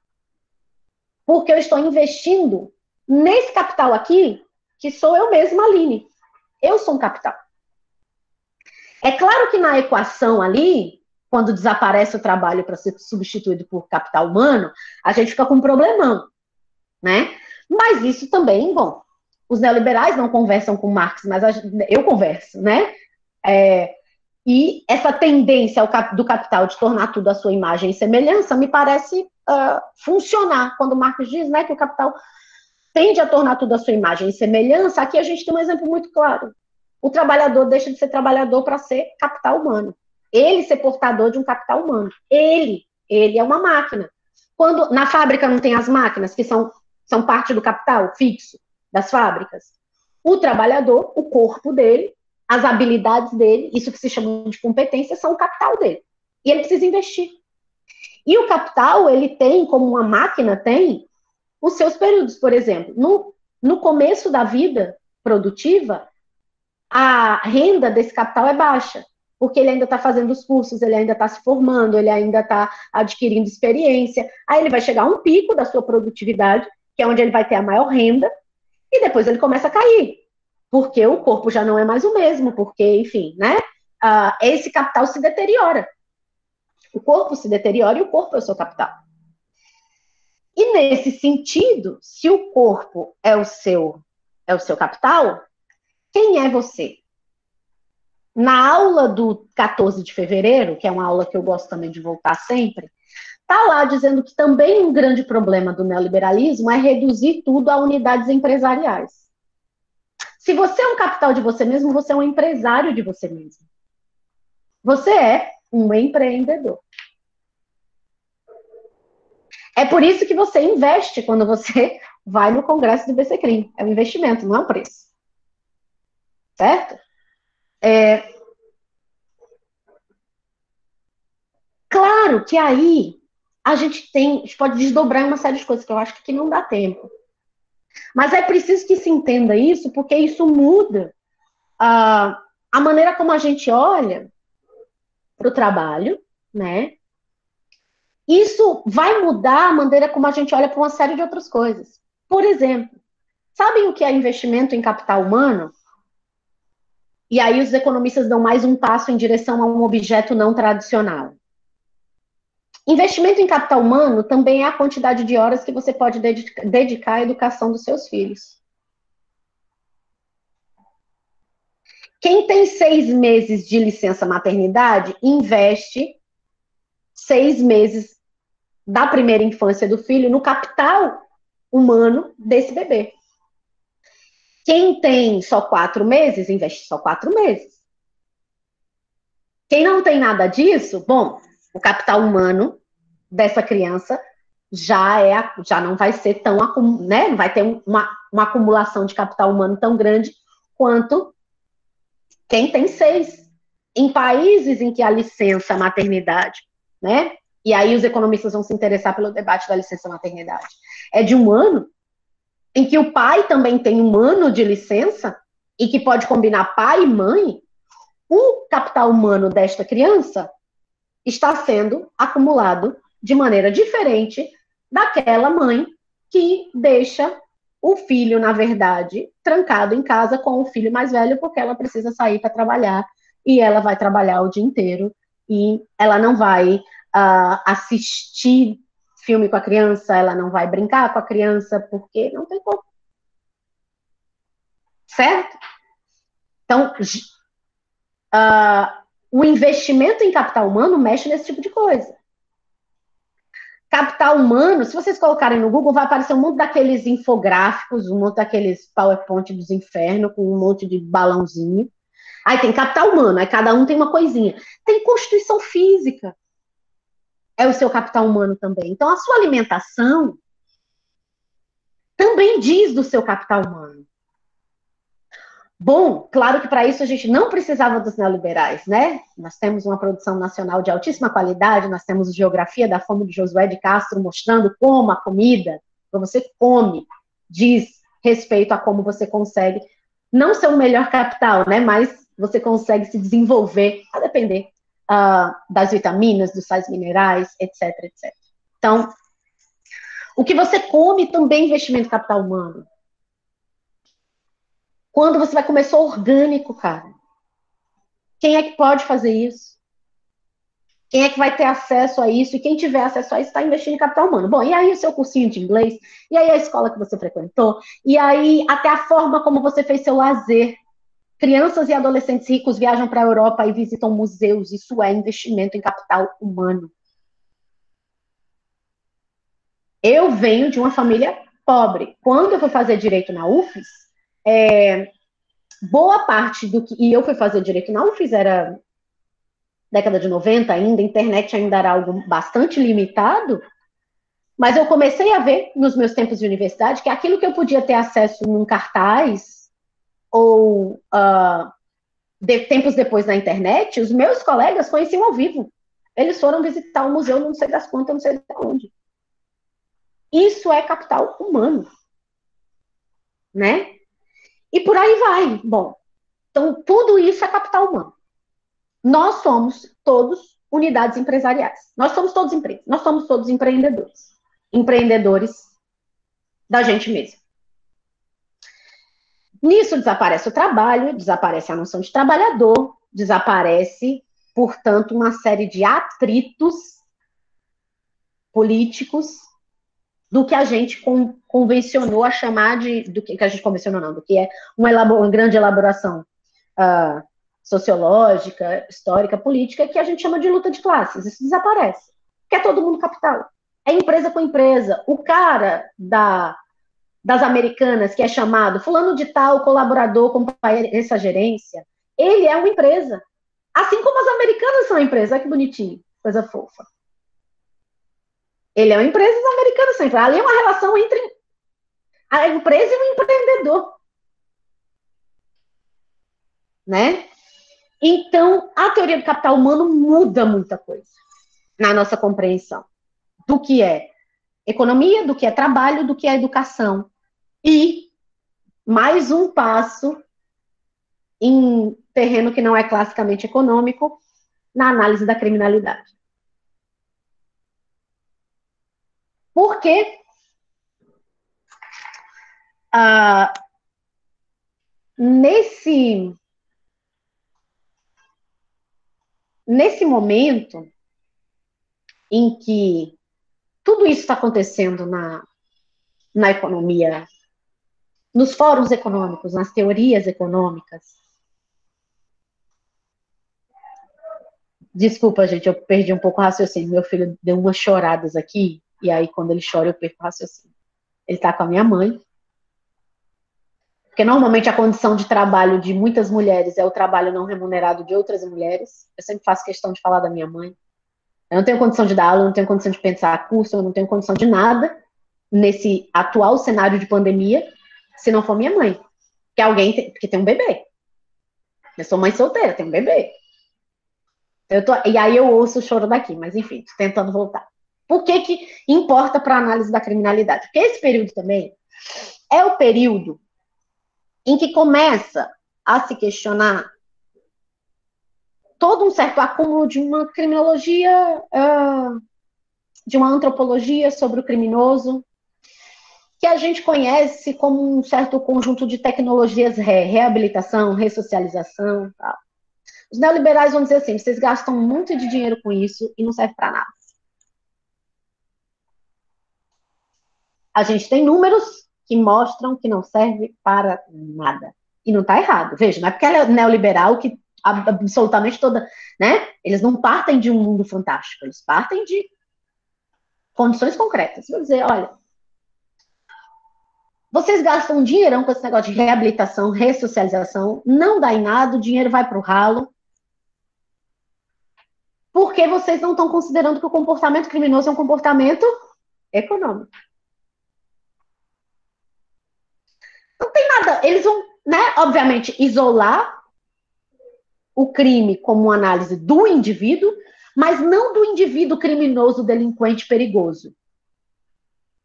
Porque eu estou investindo nesse capital aqui, que sou eu mesma, Aline. Eu sou um capital. É claro que na equação ali, quando desaparece o trabalho para ser substituído por capital humano, a gente fica com um problemão, né? Mas isso também, bom, os neoliberais não conversam com Marx, mas eu converso, né? É, e essa tendência do capital de tornar tudo a sua imagem e semelhança me parece uh, funcionar. Quando Marx diz né, que o capital tende a tornar tudo a sua imagem e semelhança, aqui a gente tem um exemplo muito claro. O trabalhador deixa de ser trabalhador para ser capital humano. Ele ser portador de um capital humano. Ele, ele é uma máquina. Quando na fábrica não tem as máquinas, que são, são parte do capital fixo das fábricas, o trabalhador, o corpo dele, as habilidades dele, isso que se chama de competência, são o capital dele. E ele precisa investir. E o capital, ele tem, como uma máquina tem, os seus períodos, por exemplo. No, no começo da vida produtiva, a renda desse capital é baixa. porque ele ainda está fazendo os cursos, ele ainda está se formando, ele ainda está adquirindo experiência. Aí ele vai chegar a um pico da sua produtividade, que é onde ele vai ter a maior renda, e depois ele começa a cair, porque o corpo já não é mais o mesmo, porque, enfim, né? Uh, esse capital se deteriora. O corpo se deteriora e o corpo é o seu capital. E nesse sentido, se o corpo é o seu é o seu capital, quem é você? Na aula do 14 de fevereiro, que é uma aula que eu gosto também de voltar sempre, está lá dizendo que também um grande problema do neoliberalismo é reduzir tudo a unidades empresariais. Se você é um capital de você mesmo, você é um empresário de você mesmo. Você é um empreendedor. É por isso que você investe quando você vai no congresso do BCCRIM. É um investimento, não é um preço. Certo? É... Claro que aí a gente tem, a gente pode desdobrar uma série de coisas que eu acho que não dá tempo. Mas é preciso que se entenda isso, porque isso muda a, a maneira como a gente olha para o trabalho, né? Isso vai mudar a maneira como a gente olha para uma série de outras coisas. Por exemplo, sabem o que é investimento em capital humano? E aí os economistas dão mais um passo em direção a um objeto não tradicional. Investimento em capital humano também é a quantidade de horas que você pode dedicar à educação dos seus filhos. Quem tem seis meses de licença maternidade investe seis meses da primeira infância do filho no capital humano desse bebê. Quem tem só quatro meses, investe só quatro meses. Quem não tem nada disso, bom, o capital humano dessa criança já é já não vai ser tão né, não vai ter uma, uma acumulação de capital humano tão grande quanto quem tem seis. Em países em que a licença maternidade, né? E aí os economistas vão se interessar pelo debate da licença maternidade. É de um ano, em que o pai também tem um ano de licença e que pode combinar pai e mãe, o capital humano desta criança está sendo acumulado de maneira diferente daquela mãe que deixa o filho, na verdade, trancado em casa com o filho mais velho, porque ela precisa sair para trabalhar e ela vai trabalhar o dia inteiro e ela não vai uh, assistir filme com a criança, ela não vai brincar com a criança, porque não tem como. Certo? Então, uh, o investimento em capital humano mexe nesse tipo de coisa. Capital humano, se vocês colocarem no Google, vai aparecer um monte daqueles infográficos, um monte daqueles PowerPoint dos infernos, com um monte de balãozinho. Aí tem capital humano, aí cada um tem uma coisinha. Tem constituição física é o seu capital humano também. Então, a sua alimentação também diz do seu capital humano. Bom, claro que para isso a gente não precisava dos neoliberais, né? Nós temos uma produção nacional de altíssima qualidade, nós temos Geografia da Fome de Josué de Castro mostrando como a comida que você come diz respeito a como você consegue não ser o melhor capital, né? Mas você consegue se desenvolver, a depender uh, das vitaminas, dos sais minerais, etc, etc. Então, o que você come também é investimento capital humano. Quando você vai comer só orgânico, cara. Quem é que pode fazer isso? Quem é que vai ter acesso a isso? E quem tiver acesso a isso está investindo em capital humano. Bom, e aí o seu cursinho de inglês? E aí a escola que você frequentou? E aí até a forma como você fez seu lazer? Crianças e adolescentes ricos viajam para a Europa e visitam museus. Isso é investimento em capital humano. Eu venho de uma família pobre. Quando eu fui fazer direito na UFES, é, boa parte do que. E eu fui fazer direito na UFES, era década de 90 ainda, a internet ainda era algo bastante limitado. Mas eu comecei a ver nos meus tempos de universidade que aquilo que eu podia ter acesso num cartaz ou uh, de, tempos depois na internet, os meus colegas conheciam ao vivo. Eles foram visitar o um museu, não sei das quantas, não sei de onde. Isso é capital humano. Né? E por aí vai. Bom, então tudo isso é capital humano. nós somos todos unidades empresariais. Nós somos todos empresas, nós somos todos empreendedores. Empreendedores da gente mesmo. Nisso desaparece o trabalho, desaparece a noção de trabalhador, desaparece, portanto, uma série de atritos políticos do que a gente con convencionou a chamar de. do que, que, a gente convencionou, não, do que é uma, uma grande elaboração uh, sociológica, histórica, política, que a gente chama de luta de classes. Isso desaparece. Porque é todo mundo capital. É empresa com empresa. O cara da, das americanas, que é chamado fulano de tal, colaborador com essa gerência, ele é uma empresa. Assim como as americanas são empresas. Olha que bonitinho, coisa fofa. Ele é uma empresa, são empresas. Ali é uma relação entre a empresa e o empreendedor. Né? Então, a teoria do capital humano muda muita coisa na nossa compreensão do que é economia, do que é trabalho, do que é educação. E mais um passo em terreno que não é classicamente econômico, na análise da criminalidade. Porque ah, nesse nesse momento em que tudo isso está acontecendo na, na economia, nos fóruns econômicos, nas teorias econômicas. Desculpa, gente, eu perdi um pouco o raciocínio. Meu filho deu umas choradas aqui, e aí quando ele chora eu perco o raciocínio. Ele está com a minha mãe, porque normalmente a condição de trabalho de muitas mulheres é o trabalho não remunerado de outras mulheres. Eu sempre faço questão de falar da minha mãe. Eu não tenho condição de dar aula, eu não tenho condição de pensar curso, eu não tenho condição de nada nesse atual cenário de pandemia, se não for minha mãe. Que alguém tem, que tem um bebê. Eu sou mãe solteira, tenho um bebê. Eu tô, e aí eu ouço o choro daqui, mas enfim, tô tentando voltar. Por que, que importa para a análise da criminalidade? Porque esse período também é o período em que começa a se questionar todo um certo acúmulo de uma criminologia, uh, de uma antropologia sobre o criminoso, que a gente conhece como um certo conjunto de tecnologias re, reabilitação, ressocialização, tal. Os neoliberais vão dizer assim: vocês gastam muito de dinheiro com isso e não serve para nada. A gente tem números que mostram que não serve para nada. E não está errado. Veja, não é porque ela é neoliberal que absolutamente toda, né? Eles não partem de um mundo fantástico, eles partem de condições concretas. Vou dizer, olha, vocês gastam um dinheirão com esse negócio de reabilitação, ressocialização, não dá em nada, o dinheiro vai para o ralo, porque vocês não estão considerando que o comportamento criminoso é um comportamento econômico. Não tem nada. Eles vão, né, obviamente, isolar o crime como uma análise do indivíduo, mas não do indivíduo criminoso, delinquente, perigoso.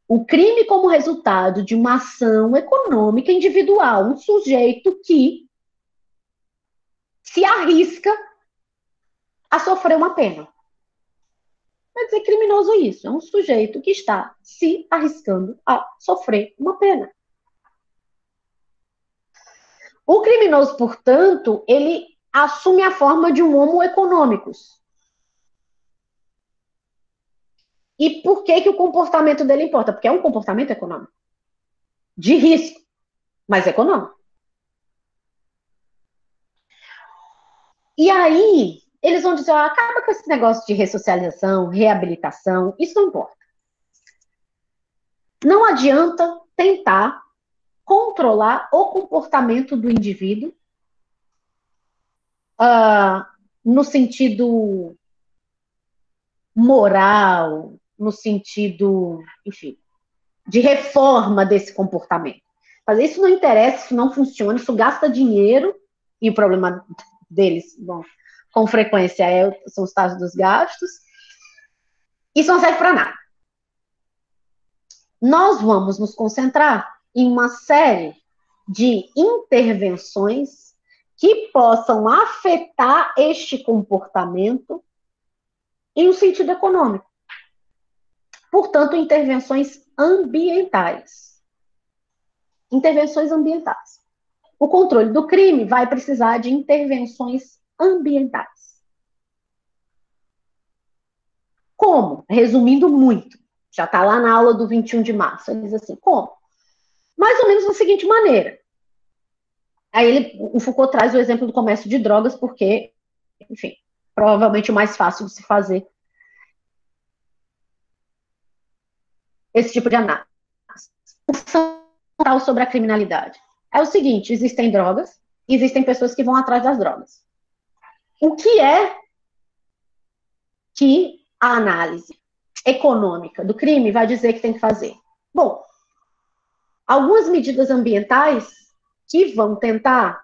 O crime como resultado de uma ação econômica individual, um sujeito que se arrisca a sofrer uma pena. Vai dizer criminoso isso, é um sujeito que está se arriscando a sofrer uma pena. O criminoso, portanto, ele assume a forma de um homo econômicos. E por que, que o comportamento dele importa? Porque é um comportamento econômico. De risco, mas econômico. E aí, eles vão dizer, ó, acaba com esse negócio de ressocialização, reabilitação, isso não importa. Não adianta tentar controlar o comportamento do indivíduo uh, no sentido moral, no sentido, enfim, de reforma desse comportamento. Mas isso não interessa, isso não funciona, isso gasta dinheiro, e o problema deles, bom, com frequência é, são os casos dos gastos. Isso não serve para nada. Nós vamos nos concentrar em uma série de intervenções que possam afetar este comportamento em um sentido econômico. Portanto, intervenções ambientais. Intervenções ambientais. O controle do crime vai precisar de intervenções ambientais. Como? Resumindo muito, já está lá na aula do 21 de março. Ele diz assim: como? Mais ou menos da seguinte maneira. Aí ele, o Foucault traz o exemplo do comércio de drogas, porque, enfim, provavelmente o mais fácil de se fazer esse tipo de análise. O sobre a criminalidade é o seguinte: existem drogas, existem pessoas que vão atrás das drogas. O que é que a análise econômica do crime vai dizer que tem que fazer? Bom, algumas medidas ambientais que vão tentar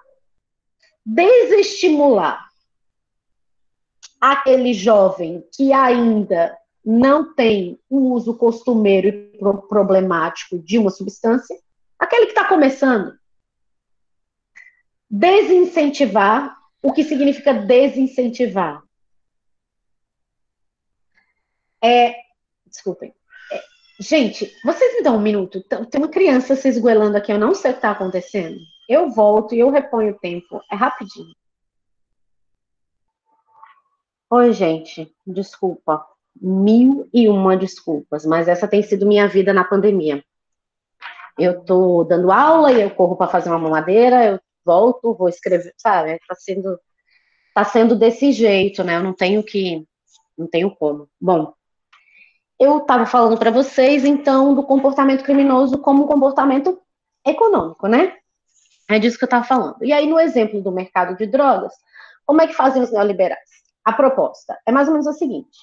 desestimular aquele jovem que ainda não tem um uso costumeiro e problemático de uma substância, aquele que está começando, desincentivar. O que significa desincentivar? É, desculpem. Gente, vocês me dão um minuto? Tem uma criança se esgoelando aqui, eu não sei o que está acontecendo. Eu volto e eu reponho o tempo. É rapidinho. Oi, gente. Desculpa. Mil e uma desculpas, mas essa tem sido minha vida na pandemia. Eu tô dando aula e eu corro para fazer uma mamadeira, eu volto, vou escrever, sabe? Tá sendo, tá sendo desse jeito, né? Eu não tenho que, não tenho como. Bom, eu estava falando para vocês, então, do comportamento criminoso como um comportamento econômico, né? É disso que eu estava falando. E aí, no exemplo do mercado de drogas, como é que fazem os neoliberais? A proposta é mais ou menos a seguinte: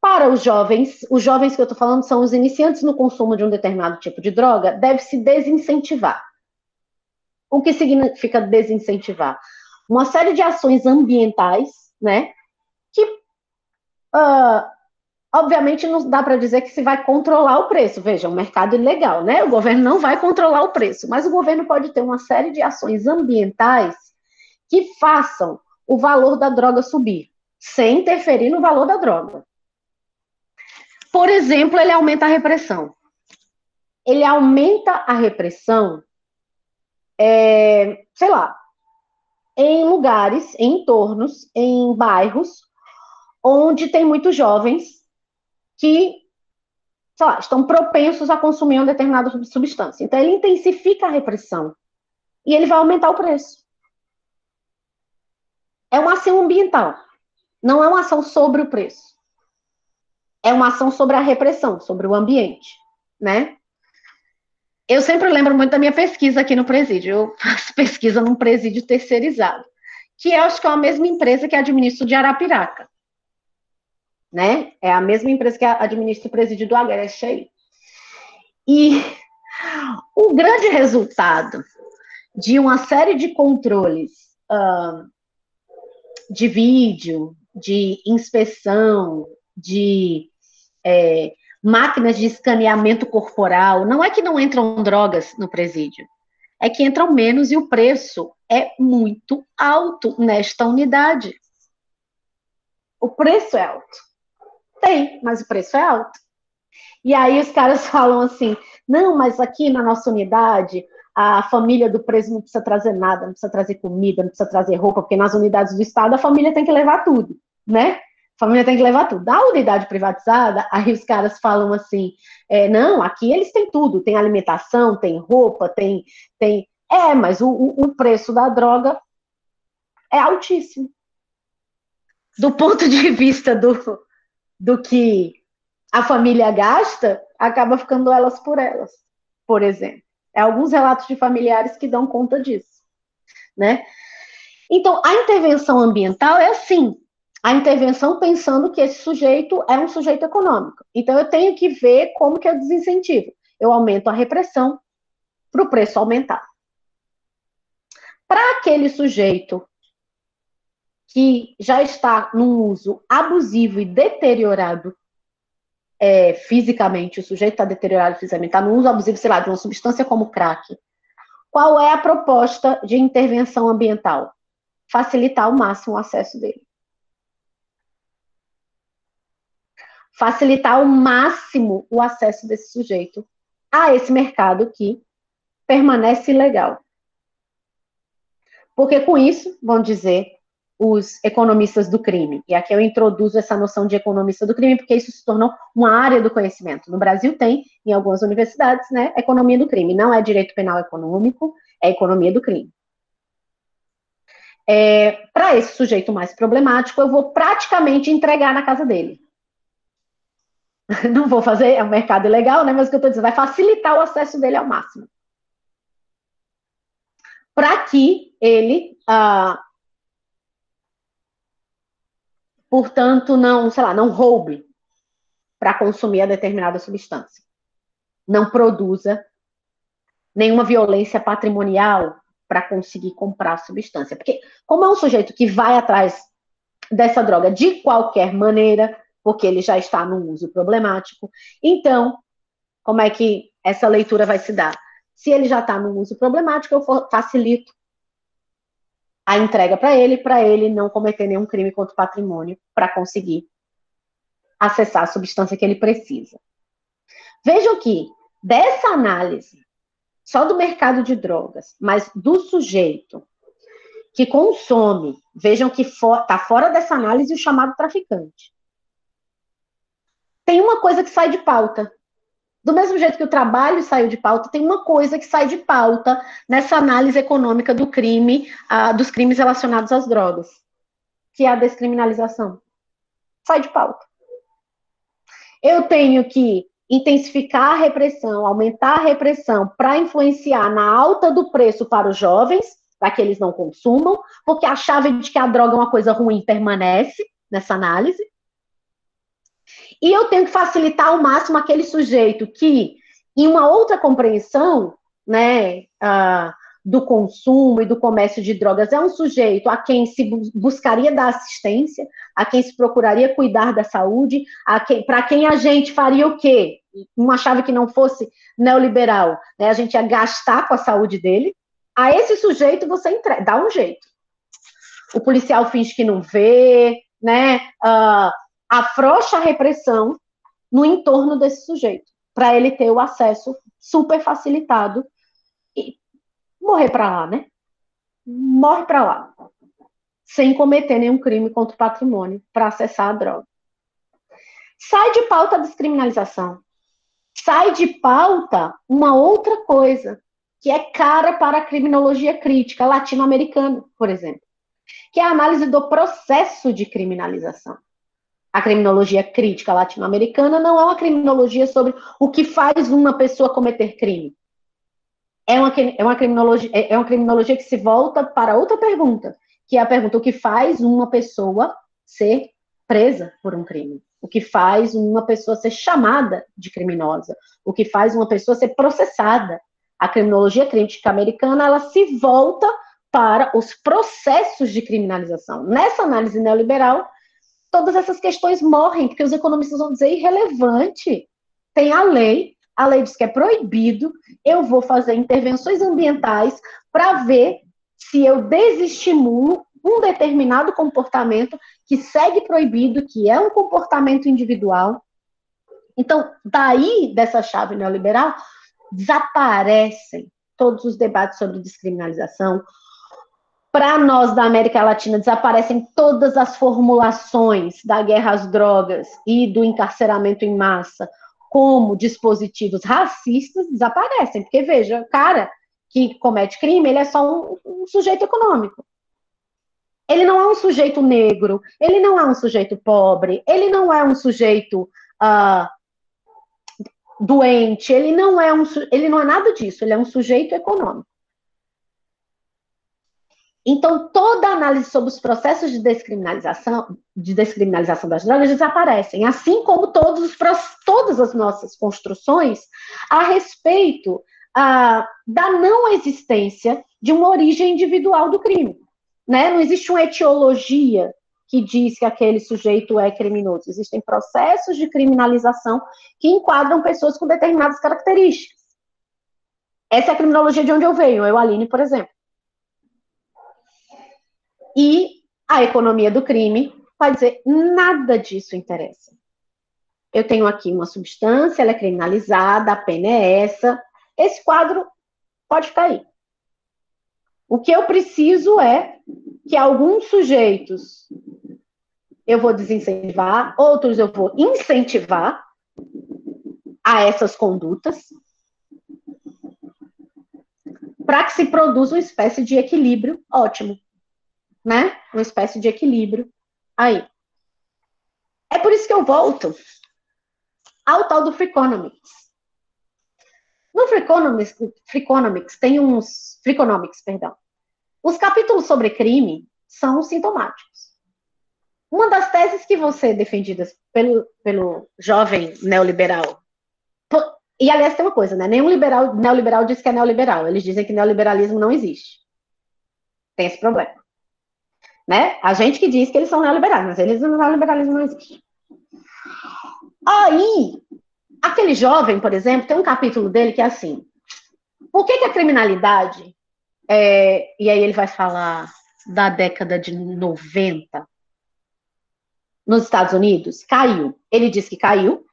para os jovens, os jovens que eu estou falando são os iniciantes no consumo de um determinado tipo de droga, deve-se desincentivar. O que significa desincentivar? Uma série de ações ambientais, né? Que, uh, obviamente, não dá para dizer que se vai controlar o preço. Veja, é um mercado ilegal, né? O governo não vai controlar o preço, mas o governo pode ter uma série de ações ambientais que façam o valor da droga subir, sem interferir no valor da droga. Por exemplo, ele aumenta a repressão. Ele aumenta a repressão é, sei lá, em lugares, em entornos, em bairros, onde tem muitos jovens que, lá, estão propensos a consumir uma determinada substância. Então, ele intensifica a repressão e ele vai aumentar o preço. É uma ação ambiental, não é uma ação sobre o preço. É uma ação sobre a repressão, sobre o ambiente, né? Eu sempre lembro muito da minha pesquisa aqui no presídio. Eu faço pesquisa num presídio terceirizado, que eu acho que é a mesma empresa que administra o de Arapiraca. Né? É a mesma empresa que administra o presídio do Agreste aí. E o grande resultado de uma série de controles uh, de vídeo, de inspeção, de é, máquinas de escaneamento corporal. Não é que não entram drogas no presídio, é que entram menos e o preço é muito alto nesta unidade. O preço é alto. Tem, mas o preço é alto. E aí os caras falam assim: não, mas aqui na nossa unidade a família do preso não precisa trazer nada, não precisa trazer comida, não precisa trazer roupa, porque nas unidades do Estado a família tem que levar tudo, né? família tem que levar tudo. Da unidade privatizada, aí os caras falam assim: é, não, aqui eles têm tudo, tem alimentação, tem roupa, tem. tem... É, mas o, o preço da droga é altíssimo. Do ponto de vista do, do que a família gasta, acaba ficando elas por elas, por exemplo. É alguns relatos de familiares que dão conta disso, né? Então, a intervenção ambiental é assim, a intervenção pensando que esse sujeito é um sujeito econômico. Então, eu tenho que ver como que eu desincentivo. Eu aumento a repressão para o preço aumentar. Para aquele sujeito que já está num uso abusivo e deteriorado é, fisicamente, o sujeito está deteriorado fisicamente, está num uso abusivo, sei lá, de uma substância como crack, Qual é a proposta de intervenção ambiental? Facilitar ao máximo o acesso dele. Facilitar ao máximo o acesso desse sujeito a esse mercado que permanece ilegal. Porque com isso, vão dizer, os economistas do crime. E aqui eu introduzo essa noção de economista do crime, porque isso se tornou uma área do conhecimento. No Brasil tem, em algumas universidades, né, economia do crime. Não é direito penal econômico, é economia do crime. É, Para esse sujeito mais problemático, eu vou praticamente entregar na casa dele. Não vou fazer, é um mercado ilegal, né? Mas o que eu estou dizendo, vai facilitar o acesso dele ao máximo. Para que ele ah, portanto, não, sei lá, não roube para consumir a determinada substância. Não produza nenhuma violência patrimonial para conseguir comprar a substância. Porque, como é um sujeito que vai atrás dessa droga de qualquer maneira, porque ele já está num uso problemático, então, como é que essa leitura vai se dar? Se ele já está num uso problemático, eu facilito a entrega para ele, para ele não cometer nenhum crime contra o patrimônio, para conseguir acessar a substância que ele precisa. Vejam que, dessa análise, só do mercado de drogas, mas do sujeito que consome, vejam que está for, fora dessa análise o chamado traficante. Tem uma coisa que sai de pauta, do mesmo jeito que o trabalho saiu de pauta, tem uma coisa que sai de pauta nessa análise econômica do crime, uh, dos crimes relacionados às drogas, que é a descriminalização. Sai de pauta. Eu tenho que intensificar a repressão, aumentar a repressão para influenciar na alta do preço para os jovens, para que eles não consumam, porque a chave de que a droga é uma coisa ruim permanece nessa análise. E eu tenho que facilitar ao máximo aquele sujeito que, em uma outra compreensão, né, uh, do consumo e do comércio de drogas, é um sujeito a quem se buscaria dar assistência, a quem se procuraria cuidar da saúde, para quem a gente faria o quê? Uma chave que não fosse neoliberal, né, a gente ia gastar com a saúde dele. A esse sujeito você entrega, dá um jeito. O policial finge que não vê, né? Uh, afrouxa a repressão no entorno desse sujeito, para ele ter o acesso super facilitado e morrer para lá, né? Morre para lá, sem cometer nenhum crime contra o patrimônio para acessar a droga. Sai de pauta a descriminalização. Sai de pauta uma outra coisa, que é cara para a criminologia crítica latino-americana, por exemplo, que é a análise do processo de criminalização a criminologia crítica latino-americana não é uma criminologia sobre o que faz uma pessoa cometer crime. É uma, é uma, criminologia, é, é uma criminologia que se volta para outra pergunta, que é a pergunta: o que faz uma pessoa ser presa por um crime? O que faz uma pessoa ser chamada de criminosa? O que faz uma pessoa ser processada? A criminologia crítica americana ela se volta para os processos de criminalização. Nessa análise neoliberal, todas essas questões morrem, porque os economistas vão dizer irrelevante. Tem a lei, a lei diz que é proibido, eu vou fazer intervenções ambientais para ver se eu desestimulo um determinado comportamento que segue proibido, que é um comportamento individual. Então, daí dessa chave neoliberal, desaparecem todos os debates sobre descriminalização, para nós da América Latina desaparecem todas as formulações da guerra às drogas e do encarceramento em massa como dispositivos racistas, desaparecem. Porque, veja, o cara que comete crime, ele é só um, um sujeito econômico. Ele não é um sujeito negro, ele não é um sujeito pobre, ele não é um sujeito uh, doente, ele não é um, ele não é nada disso, ele é um sujeito econômico. Então, toda análise sobre os processos de descriminalização, de descriminalização das drogas desaparecem, assim como todos os, todas as nossas construções a respeito ah, da não existência de uma origem individual do crime. Né? Não existe uma etiologia que diz que aquele sujeito é criminoso. Existem processos de criminalização que enquadram pessoas com determinadas características. Essa é a criminologia de onde eu venho, eu, Aline, por exemplo. E a economia do crime vai dizer nada disso interessa. Eu tenho aqui uma substância, ela é criminalizada, a pena é essa. Esse quadro pode ficar aí. O que eu preciso é que alguns sujeitos eu vou desincentivar, outros eu vou incentivar a essas condutas, para que se produza uma espécie de equilíbrio ótimo, né? Uma espécie de equilíbrio aí. É por isso que eu volto ao tal do Freakonomics. No Freakonomics, Freakonomics tem uns. Freakonomics, perdão. Os capítulos sobre crime são sintomáticos. Uma das teses que vão ser defendidas pelo, pelo jovem neoliberal. E aliás, tem uma coisa, né? Nenhum liberal, neoliberal diz que é neoliberal. Eles dizem que neoliberalismo não existe. Tem esse problema. Né? A gente que diz que eles são neoliberais, mas eles não neoliberalismo não existe. Aí, aquele jovem, por exemplo, tem um capítulo dele que é assim: por que, que a criminalidade, é, e aí ele vai falar da década de 90, nos Estados Unidos, caiu. Ele diz que caiu,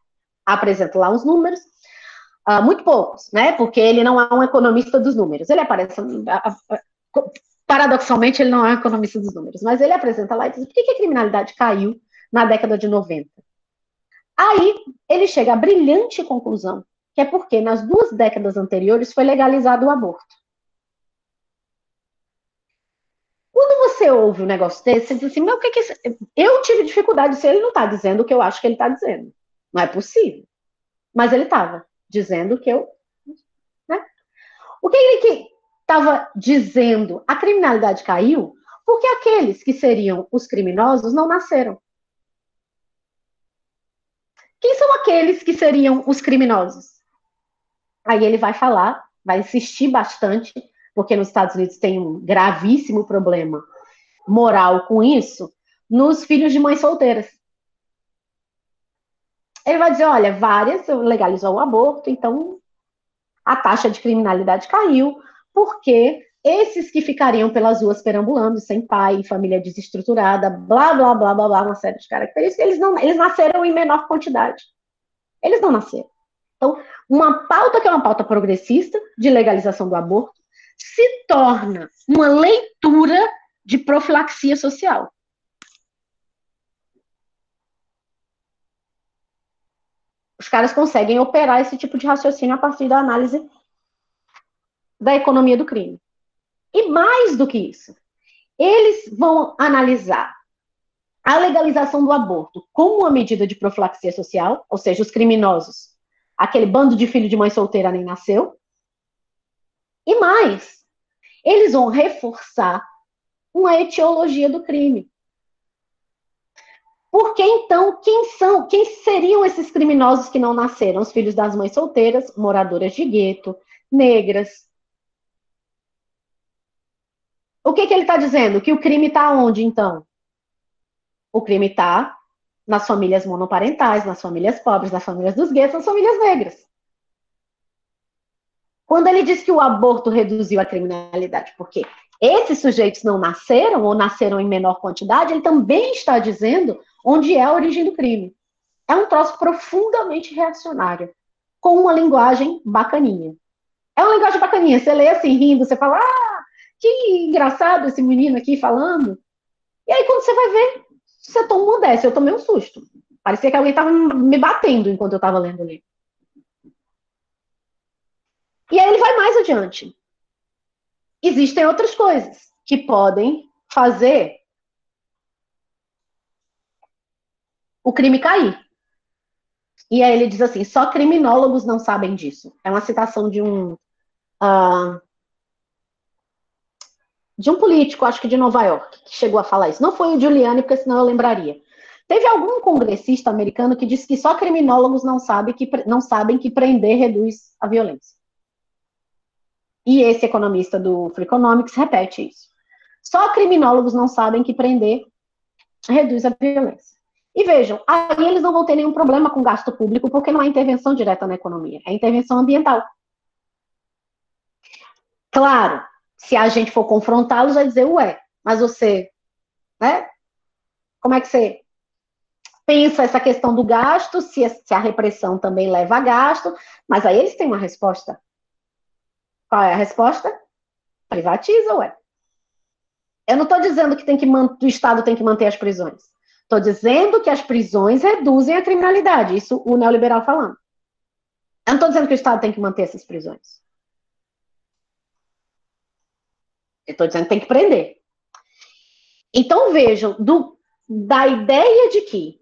apresenta lá os números, uh, muito poucos, né? Porque ele não é um economista dos números. Ele aparece. Paradoxalmente, ele não é um economista dos números, mas ele apresenta lá e diz: por que, que a criminalidade caiu na década de 90? Aí ele chega à brilhante conclusão, que é porque nas duas décadas anteriores foi legalizado o aborto. Quando você ouve um negócio desse, você diz assim, mas o que, que Eu tive dificuldade se ele não está dizendo o que eu acho que ele está dizendo. Não é possível. Mas ele estava dizendo que eu. Né? O que ele estava dizendo? A criminalidade caiu porque aqueles que seriam os criminosos não nasceram. Quem são aqueles que seriam os criminosos? Aí ele vai falar, vai insistir bastante, porque nos Estados Unidos tem um gravíssimo problema moral com isso, nos filhos de mães solteiras. Ele vai dizer: olha, várias legalizou o aborto, então a taxa de criminalidade caiu, porque esses que ficariam pelas ruas perambulando, sem pai, família desestruturada, blá, blá, blá, blá, blá, uma série de características, eles, não, eles nasceram em menor quantidade. Eles não nasceram. Então, uma pauta que é uma pauta progressista, de legalização do aborto, se torna uma leitura de profilaxia social. Os caras conseguem operar esse tipo de raciocínio a partir da análise da economia do crime. E mais do que isso, eles vão analisar a legalização do aborto como uma medida de profilaxia social, ou seja, os criminosos, aquele bando de filho de mãe solteira nem nasceu. E mais, eles vão reforçar uma etiologia do crime. Porque então, quem são, quem seriam esses criminosos que não nasceram? Os filhos das mães solteiras, moradoras de gueto, negras, o que, que ele está dizendo? Que o crime está onde, então? O crime está nas famílias monoparentais, nas famílias pobres, nas famílias dos guetos, nas famílias negras. Quando ele diz que o aborto reduziu a criminalidade, porque esses sujeitos não nasceram ou nasceram em menor quantidade, ele também está dizendo onde é a origem do crime. É um troço profundamente reacionário, com uma linguagem bacaninha. É uma linguagem bacaninha. Você lê assim, rindo, você fala, ah, que engraçado esse menino aqui falando. E aí, quando você vai ver, você toma uma dessa. Eu tomei um susto. Parecia que alguém estava me batendo enquanto eu estava lendo ali. E aí ele vai mais adiante. Existem outras coisas que podem fazer o crime cair. E aí ele diz assim: só criminólogos não sabem disso. É uma citação de um uh, de um político, acho que de Nova York, que chegou a falar isso. Não foi o Giuliani, porque senão eu lembraria. Teve algum congressista americano que disse que só criminólogos não, sabe que, não sabem que prender reduz a violência. E esse economista do Freakonomics repete isso. Só criminólogos não sabem que prender reduz a violência. E vejam, aí eles não vão ter nenhum problema com gasto público, porque não é intervenção direta na economia, é intervenção ambiental. Claro, se a gente for confrontá-los, vai dizer, ué, mas você, né? Como é que você pensa essa questão do gasto, se, a repressão também leva a gasto, mas aí eles têm uma resposta. Qual é a resposta? Privatiza, ué. Eu não estou dizendo que tem que o Estado tem que manter as prisões. Estou dizendo que as prisões reduzem a criminalidade. Isso o neoliberal falando. Eu não estou dizendo que o Estado tem que manter essas prisões. Eu estou dizendo que tem que prender. Então vejam, do, da ideia de que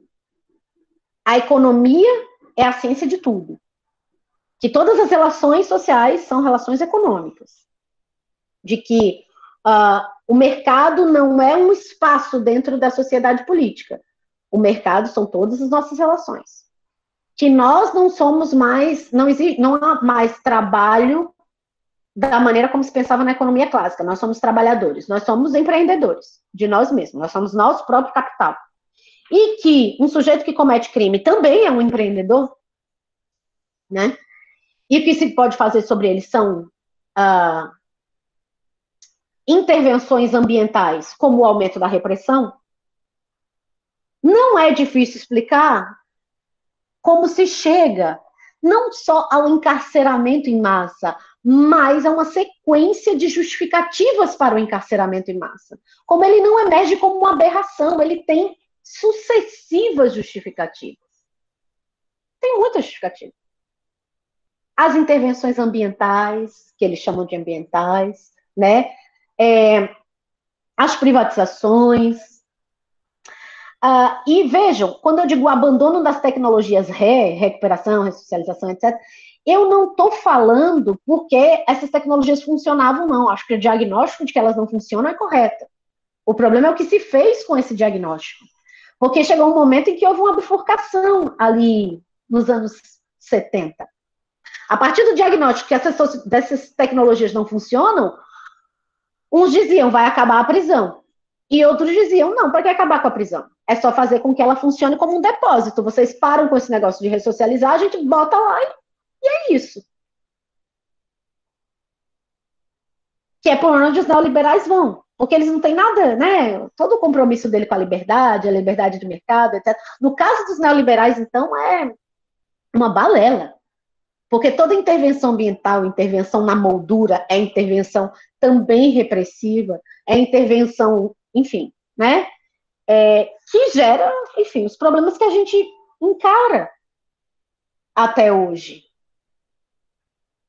a economia é a ciência de tudo, que todas as relações sociais são relações econômicas, de que uh, o mercado não é um espaço dentro da sociedade política. O mercado são todas as nossas relações. Que nós não somos mais, não existe, não há mais trabalho da maneira como se pensava na economia clássica. Nós somos trabalhadores, nós somos empreendedores de nós mesmos, nós somos nosso próprio capital. E que um sujeito que comete crime também é um empreendedor, né? E o que se pode fazer sobre ele são uh, intervenções ambientais, como o aumento da repressão. Não é difícil explicar como se chega não só ao encarceramento em massa, mas a uma sequência de justificativas para o encarceramento em massa. Como ele não emerge como uma aberração, ele tem sucessivas justificativas. Tem muitas justificativas. As intervenções ambientais, que eles chamam de ambientais, né? É, as privatizações, Uh, e vejam, quando eu digo abandono das tecnologias re, recuperação, ressocialização, etc., eu não estou falando porque essas tecnologias funcionavam, não. Acho que o diagnóstico de que elas não funcionam é correto. O problema é o que se fez com esse diagnóstico. Porque chegou um momento em que houve uma bifurcação ali nos anos 70. A partir do diagnóstico que essas, dessas tecnologias não funcionam, uns diziam vai acabar a prisão. E outros diziam, não, para que acabar com a prisão? É só fazer com que ela funcione como um depósito. Vocês param com esse negócio de ressocializar, a gente bota lá e, e é isso. Que é por onde os neoliberais vão. Porque eles não têm nada, né? Todo o compromisso dele com a liberdade, a liberdade do mercado, etc. No caso dos neoliberais, então, é uma balela. Porque toda intervenção ambiental, intervenção na moldura, é intervenção também repressiva, é intervenção enfim, né? É, que gera, enfim, os problemas que a gente encara até hoje.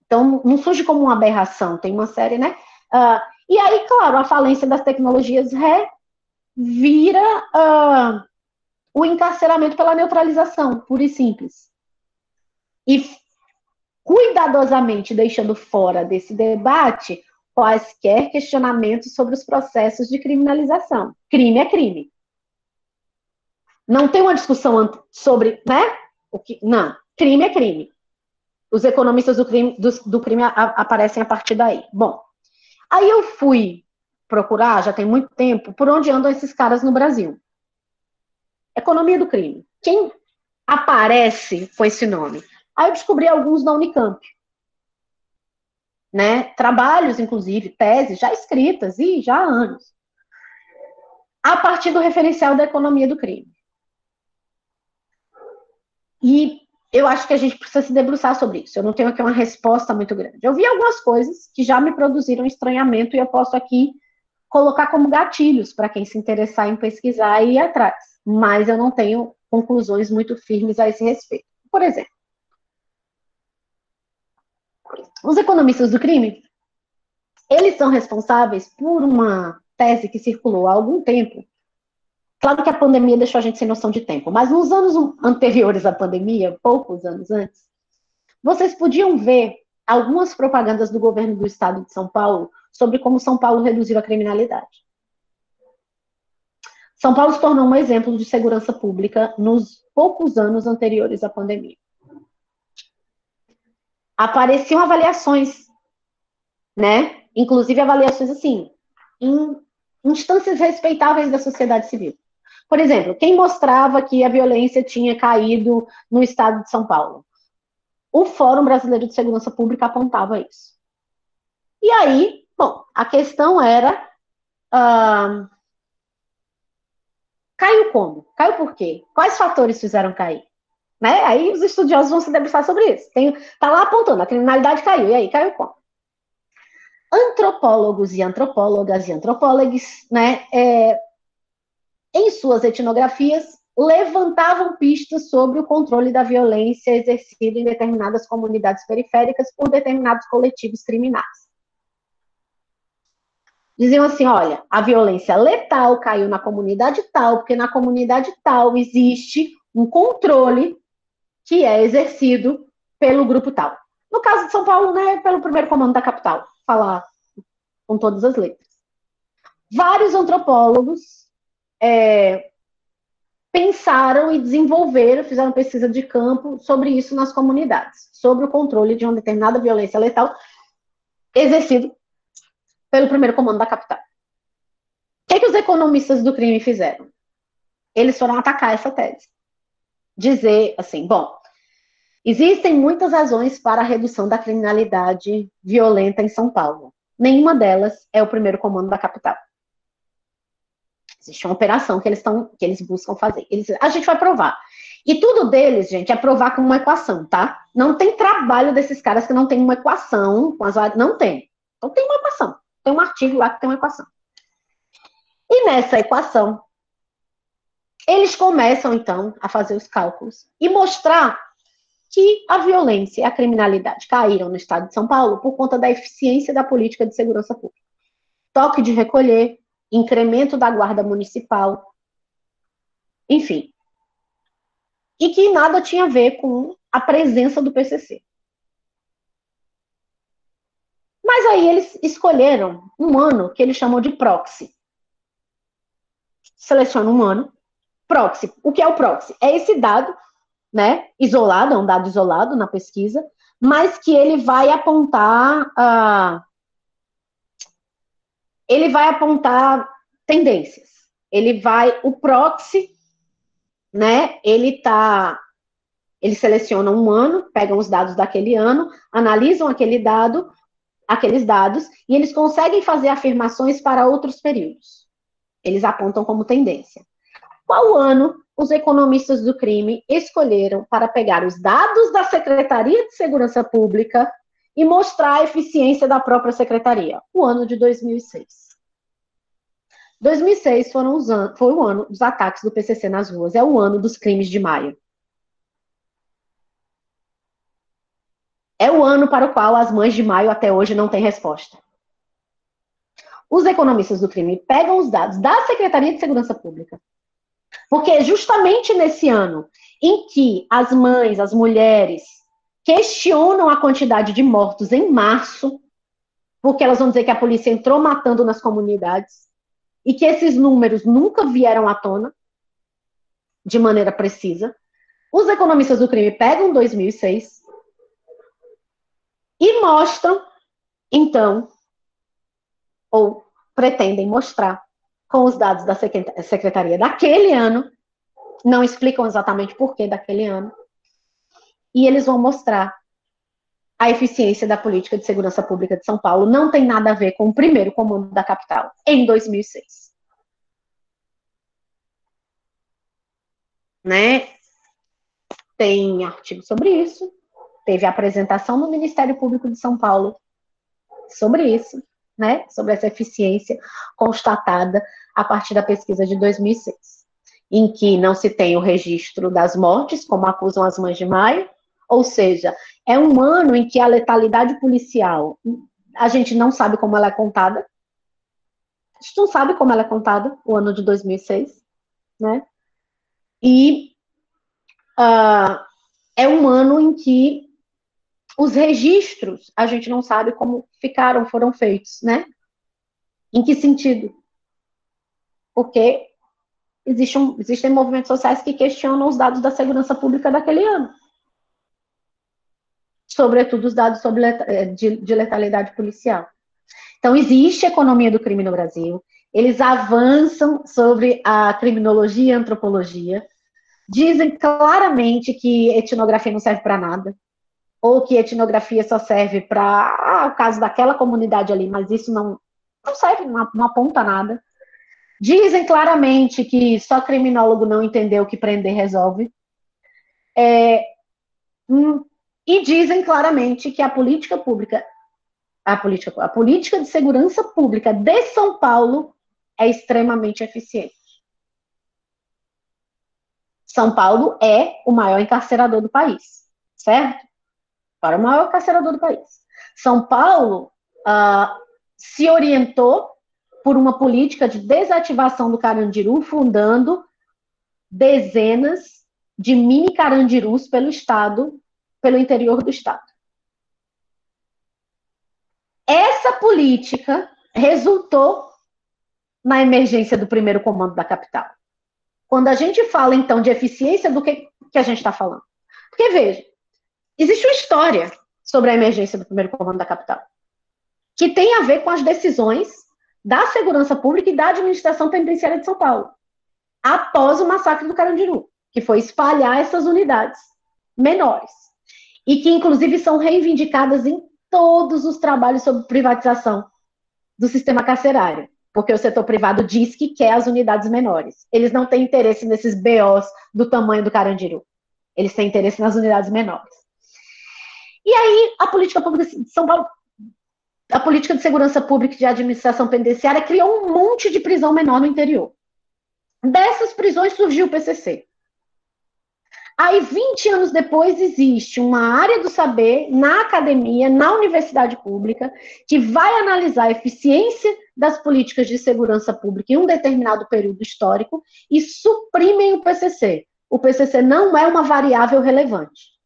Então, não surge como uma aberração, tem uma série, né? Uh, e aí, claro, a falência das tecnologias ré vira uh, o encarceramento pela neutralização, pura e simples. E cuidadosamente deixando fora desse debate quaisquer questionamentos sobre os processos de criminalização. Crime é crime. Não tem uma discussão sobre, né? O que, não, crime é crime. Os economistas do crime, do, do crime a, aparecem a partir daí. Bom, aí eu fui procurar, já tem muito tempo, por onde andam esses caras no Brasil. Economia do crime. Quem aparece com esse nome? Aí eu descobri alguns na Unicamp né? Trabalhos, inclusive, teses já escritas e já há anos, a partir do referencial da economia do crime. E eu acho que a gente precisa se debruçar sobre isso. Eu não tenho aqui uma resposta muito grande. Eu vi algumas coisas que já me produziram estranhamento e eu posso aqui colocar como gatilhos para quem se interessar em pesquisar e ir atrás. Mas eu não tenho conclusões muito firmes a esse respeito. Por exemplo, os economistas do crime, eles são responsáveis por uma tese que circulou há algum tempo. Claro que a pandemia deixou a gente sem noção de tempo, mas nos anos anteriores à pandemia, poucos anos antes, vocês podiam ver algumas propagandas do governo do estado de São Paulo sobre como São Paulo reduziu a criminalidade. São Paulo se tornou um exemplo de segurança pública nos poucos anos anteriores à pandemia apareciam avaliações, né? Inclusive avaliações assim, em instâncias respeitáveis da sociedade civil. Por exemplo, quem mostrava que a violência tinha caído no estado de São Paulo? O Fórum Brasileiro de Segurança Pública apontava isso. E aí, bom, a questão era. Uh, caiu como? Caiu por quê? Quais fatores fizeram cair? Né? Aí os estudiosos vão se debruçar sobre isso. Tem, tá lá apontando, a criminalidade caiu. E aí, caiu como? Antropólogos e antropólogas e antropólogos, né, é, em suas etnografias, levantavam pistas sobre o controle da violência exercida em determinadas comunidades periféricas por determinados coletivos criminais. Diziam assim: olha, a violência letal caiu na comunidade tal, porque na comunidade tal existe um controle que é exercido pelo grupo tal. No caso de São Paulo, né, pelo primeiro comando da capital, falar com todas as letras. Vários antropólogos é, pensaram e desenvolveram, fizeram pesquisa de campo sobre isso nas comunidades, sobre o controle de uma determinada violência letal exercido pelo primeiro comando da capital. O que, que os economistas do crime fizeram? Eles foram atacar essa tese dizer assim: bom, existem muitas razões para a redução da criminalidade violenta em São Paulo. Nenhuma delas é o primeiro comando da capital. Existe uma operação que eles, tão, que eles buscam fazer. Eles, a gente vai provar. E tudo deles, gente, é provar com uma equação, tá? Não tem trabalho desses caras que não tem uma equação com as Não tem. Então tem uma equação. Tem um artigo lá que tem uma equação. E nessa equação, eles começam, então, a fazer os cálculos e mostrar que a violência e a criminalidade caíram no estado de São Paulo por conta da eficiência da política de segurança pública. Toque de recolher, incremento da guarda municipal, enfim. E que nada tinha a ver com a presença do PCC. Mas aí eles escolheram um ano que eles chamam de proxy. Seleciona um ano Proxy. O que é o proxy? É esse dado, né, isolado, é um dado isolado na pesquisa, mas que ele vai apontar, uh, ele vai apontar tendências. Ele vai, o proxy, né, ele tá, ele seleciona um ano, pegam os dados daquele ano, analisam aquele dado, aqueles dados, e eles conseguem fazer afirmações para outros períodos. Eles apontam como tendência. Qual ano os economistas do crime escolheram para pegar os dados da Secretaria de Segurança Pública e mostrar a eficiência da própria secretaria? O ano de 2006. 2006 foram os an foi o ano dos ataques do PCC nas ruas, é o ano dos crimes de maio. É o ano para o qual as mães de maio até hoje não têm resposta. Os economistas do crime pegam os dados da Secretaria de Segurança Pública, porque justamente nesse ano em que as mães, as mulheres, questionam a quantidade de mortos em março, porque elas vão dizer que a polícia entrou matando nas comunidades, e que esses números nunca vieram à tona de maneira precisa. Os economistas do crime pegam 2006 e mostram, então, ou pretendem mostrar, com os dados da secretaria daquele ano, não explicam exatamente por que daquele ano, e eles vão mostrar a eficiência da política de segurança pública de São Paulo não tem nada a ver com o primeiro comando da capital, em 2006. Né? Tem artigo sobre isso, teve apresentação no Ministério Público de São Paulo sobre isso né, sobre essa eficiência constatada a partir da pesquisa de 2006, em que não se tem o registro das mortes, como acusam as mães de maio, ou seja, é um ano em que a letalidade policial, a gente não sabe como ela é contada, a gente não sabe como ela é contada, o ano de 2006, né, e uh, é um ano em que os registros, a gente não sabe como ficaram, foram feitos, né? Em que sentido? Porque existe um, existem movimentos sociais que questionam os dados da segurança pública daquele ano. Sobretudo os dados sobre eh, de, de letalidade policial. Então, existe economia do crime no Brasil, eles avançam sobre a criminologia e a antropologia, dizem claramente que etnografia não serve para nada, ou que etnografia só serve para ah, o caso daquela comunidade ali, mas isso não, não serve, não, aponta nada. Dizem claramente que só criminólogo não entendeu que prender resolve. É, e dizem claramente que a política pública, a política, a política de segurança pública de São Paulo é extremamente eficiente. São Paulo é o maior encarcerador do país, certo? Para o maior encarcerador do país. São Paulo uh, se orientou por uma política de desativação do Carandiru, fundando dezenas de mini Carandirus pelo estado, pelo interior do estado. Essa política resultou na emergência do primeiro comando da capital. Quando a gente fala, então, de eficiência, do que, que a gente está falando? Porque, veja, existe uma história sobre a emergência do primeiro comando da capital, que tem a ver com as decisões da segurança pública e da administração penitenciária de São Paulo, após o massacre do Carandiru, que foi espalhar essas unidades menores, e que, inclusive, são reivindicadas em todos os trabalhos sobre privatização do sistema carcerário porque o setor privado diz que quer as unidades menores. Eles não têm interesse nesses BOs do tamanho do Carandiru. Eles têm interesse nas unidades menores. E aí, a política pública de São Paulo, a política de segurança pública e de administração penitenciária criou um monte de prisão menor no interior. Dessas prisões surgiu o PCC. Aí, 20 anos depois, existe uma área do saber na academia, na universidade pública, que vai analisar a eficiência das políticas de segurança pública em um determinado período histórico e suprimem o PCC. O PCC não é uma variável relevante.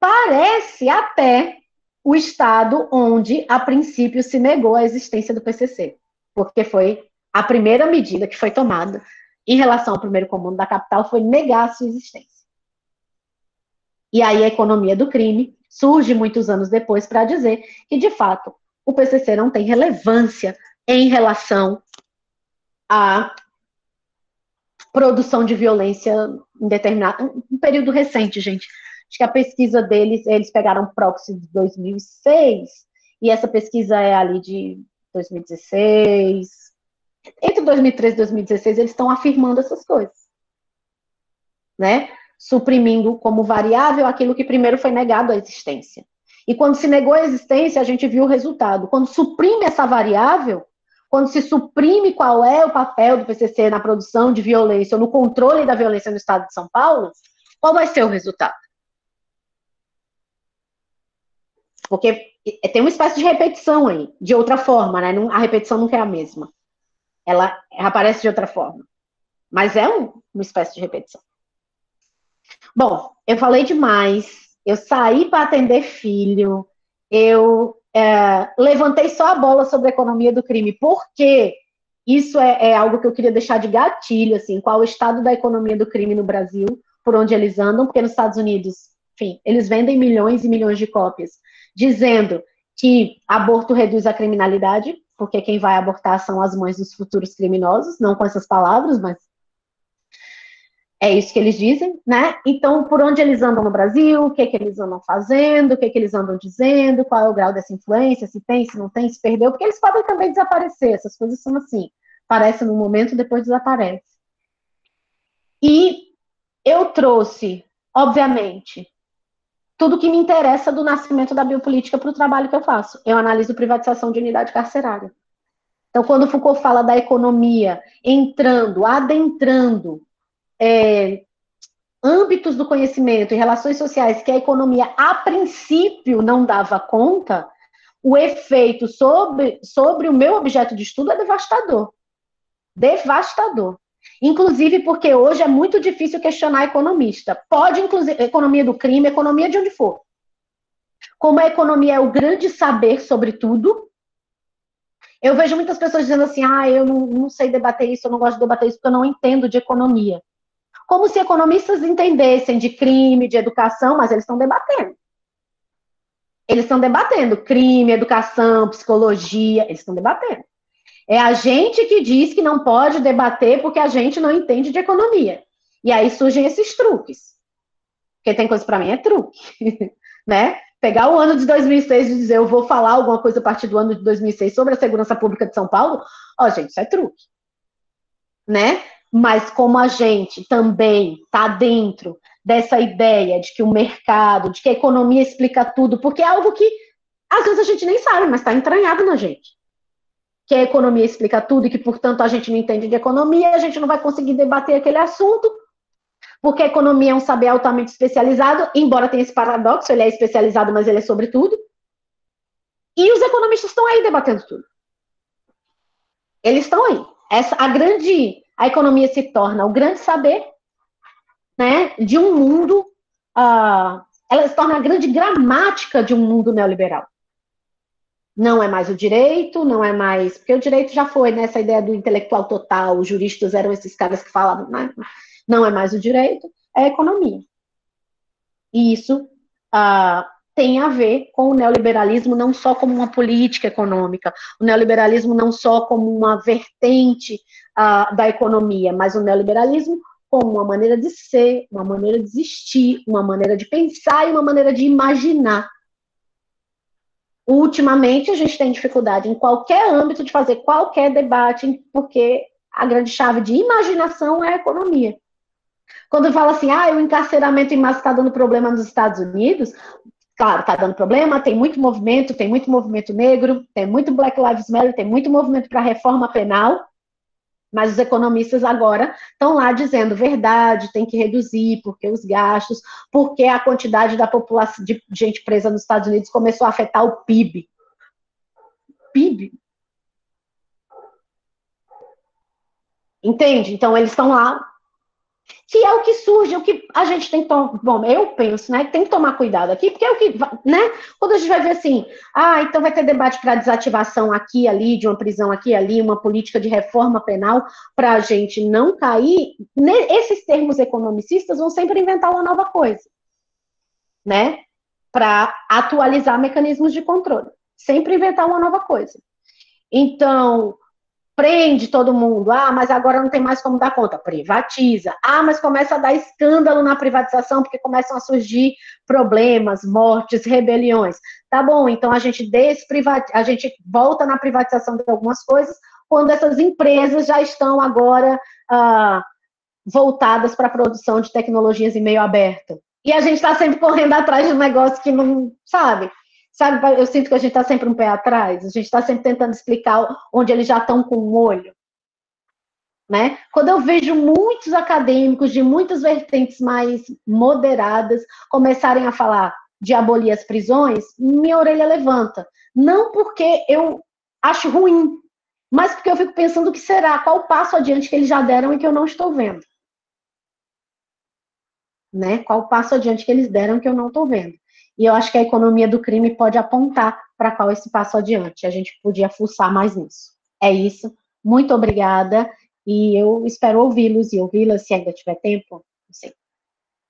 Parece até o estado onde, a princípio, se negou a existência do PCC, porque foi a primeira medida que foi tomada em relação ao primeiro comando da capital foi negar sua existência. E aí a economia do crime surge muitos anos depois para dizer que, de fato, o PCC não tem relevância em relação à produção de violência em determinado um período recente, gente. Acho que a pesquisa deles, eles pegaram proxy de 2006 e essa pesquisa é ali de 2016, entre 2013 e 2016, eles estão afirmando essas coisas. Né? Suprimindo como variável aquilo que primeiro foi negado à existência. E quando se negou a existência, a gente viu o resultado. Quando suprime essa variável, quando se suprime qual é o papel do PCC na produção de violência ou no controle da violência no estado de São Paulo, qual vai ser o resultado? Porque tem uma espécie de repetição aí, de outra forma, né? A repetição nunca é a mesma ela aparece de outra forma. Mas é um, uma espécie de repetição. Bom, eu falei demais, eu saí para atender filho, eu é, levantei só a bola sobre a economia do crime, porque isso é, é, algo que eu queria deixar de gatilho, assim, qual o estado da economia do crime no Brasil, por onde eles andam, porque nos Estados Unidos, enfim, eles vendem milhões e milhões de cópias, dizendo que aborto reduz a criminalidade, porque quem vai abortar são as mães dos futuros criminosos, não com essas palavras, mas é isso que eles dizem, né? Então, por onde eles andam no Brasil, o que, que eles andam fazendo, o que, que eles andam dizendo, qual é o grau dessa influência, se tem, se não tem, se perdeu, porque eles podem também desaparecer, essas coisas são assim, aparecem no momento, depois desaparece. E eu trouxe, obviamente, tudo que me interessa do nascimento da biopolítica para o trabalho que eu faço. Eu analiso privatização de unidade carcerária. Então, quando Foucault fala da economia entrando, adentrando é, âmbitos do conhecimento e relações sociais que a economia, a princípio, não dava conta, o efeito sobre, sobre o meu objeto de estudo é devastador. Devastador. Inclusive porque hoje é muito difícil questionar economista. Pode, inclusive, economia do crime, economia de onde for. Como a economia é o grande saber sobre tudo, eu vejo muitas pessoas dizendo assim: ah, eu não, não sei debater isso, eu não gosto de debater isso porque eu não entendo de economia. Como se economistas entendessem de crime, de educação, mas eles estão debatendo. Eles estão debatendo crime, educação, psicologia, eles estão debatendo. É a gente que diz que não pode debater porque a gente não entende de economia. E aí surgem esses truques. Porque tem coisa para mim é truque, né? Pegar o ano de 2006 e dizer eu vou falar alguma coisa a partir do ano de 2006 sobre a segurança pública de São Paulo, ó, gente, isso é truque, né? Mas como a gente também está dentro dessa ideia de que o mercado, de que a economia explica tudo, porque é algo que às vezes a gente nem sabe, mas está entranhado na gente. Que a economia explica tudo e que, portanto, a gente não entende de economia, a gente não vai conseguir debater aquele assunto, porque a economia é um saber altamente especializado, embora tenha esse paradoxo, ele é especializado, mas ele é sobre tudo. E os economistas estão aí debatendo tudo. Eles estão aí. Essa, a grande, a economia se torna o grande saber, né, de um mundo, uh, ela se torna a grande gramática de um mundo neoliberal. Não é mais o direito, não é mais, porque o direito já foi nessa né, ideia do intelectual total, os juristas eram esses caras que falavam, né? não é mais o direito, é a economia. E isso uh, tem a ver com o neoliberalismo não só como uma política econômica, o neoliberalismo não só como uma vertente uh, da economia, mas o neoliberalismo como uma maneira de ser, uma maneira de existir, uma maneira de pensar e uma maneira de imaginar. Ultimamente, a gente tem dificuldade em qualquer âmbito de fazer qualquer debate, porque a grande chave de imaginação é a economia. Quando fala assim, ah, o encarceramento em massa está dando problema nos Estados Unidos, claro, está dando problema, tem muito movimento, tem muito movimento negro, tem muito Black Lives Matter, tem muito movimento para reforma penal, mas os economistas agora estão lá dizendo verdade, tem que reduzir, porque os gastos, porque a quantidade da população de gente presa nos Estados Unidos começou a afetar o PIB. PIB. Entende? Então eles estão lá que é o que surge, o que a gente tem que tomar, bom, eu penso, né, tem que tomar cuidado aqui, porque é o que, né, quando a gente vai ver assim, ah, então vai ter debate para desativação aqui, ali, de uma prisão aqui, ali, uma política de reforma penal, para a gente não cair, esses termos economicistas vão sempre inventar uma nova coisa, né, para atualizar mecanismos de controle, sempre inventar uma nova coisa. Então, prende todo mundo. Ah, mas agora não tem mais como dar conta. Privatiza. Ah, mas começa a dar escândalo na privatização porque começam a surgir problemas, mortes, rebeliões. Tá bom, então a gente desprivatiza, a gente volta na privatização de algumas coisas quando essas empresas já estão agora ah, voltadas para a produção de tecnologias em meio aberto. E a gente está sempre correndo atrás de um negócio que não, sabe? Sabe, eu sinto que a gente está sempre um pé atrás, a gente está sempre tentando explicar onde eles já estão com o um olho. Né? Quando eu vejo muitos acadêmicos de muitas vertentes mais moderadas começarem a falar de abolir as prisões, minha orelha levanta. Não porque eu acho ruim, mas porque eu fico pensando o que será, qual o passo adiante que eles já deram e que eu não estou vendo. Né? Qual o passo adiante que eles deram que eu não estou vendo. E eu acho que a economia do crime pode apontar para qual esse passo adiante. A gente podia fuçar mais nisso. É isso. Muito obrigada. E eu espero ouvi-los e ouvi-las, se ainda tiver tempo. Não sei.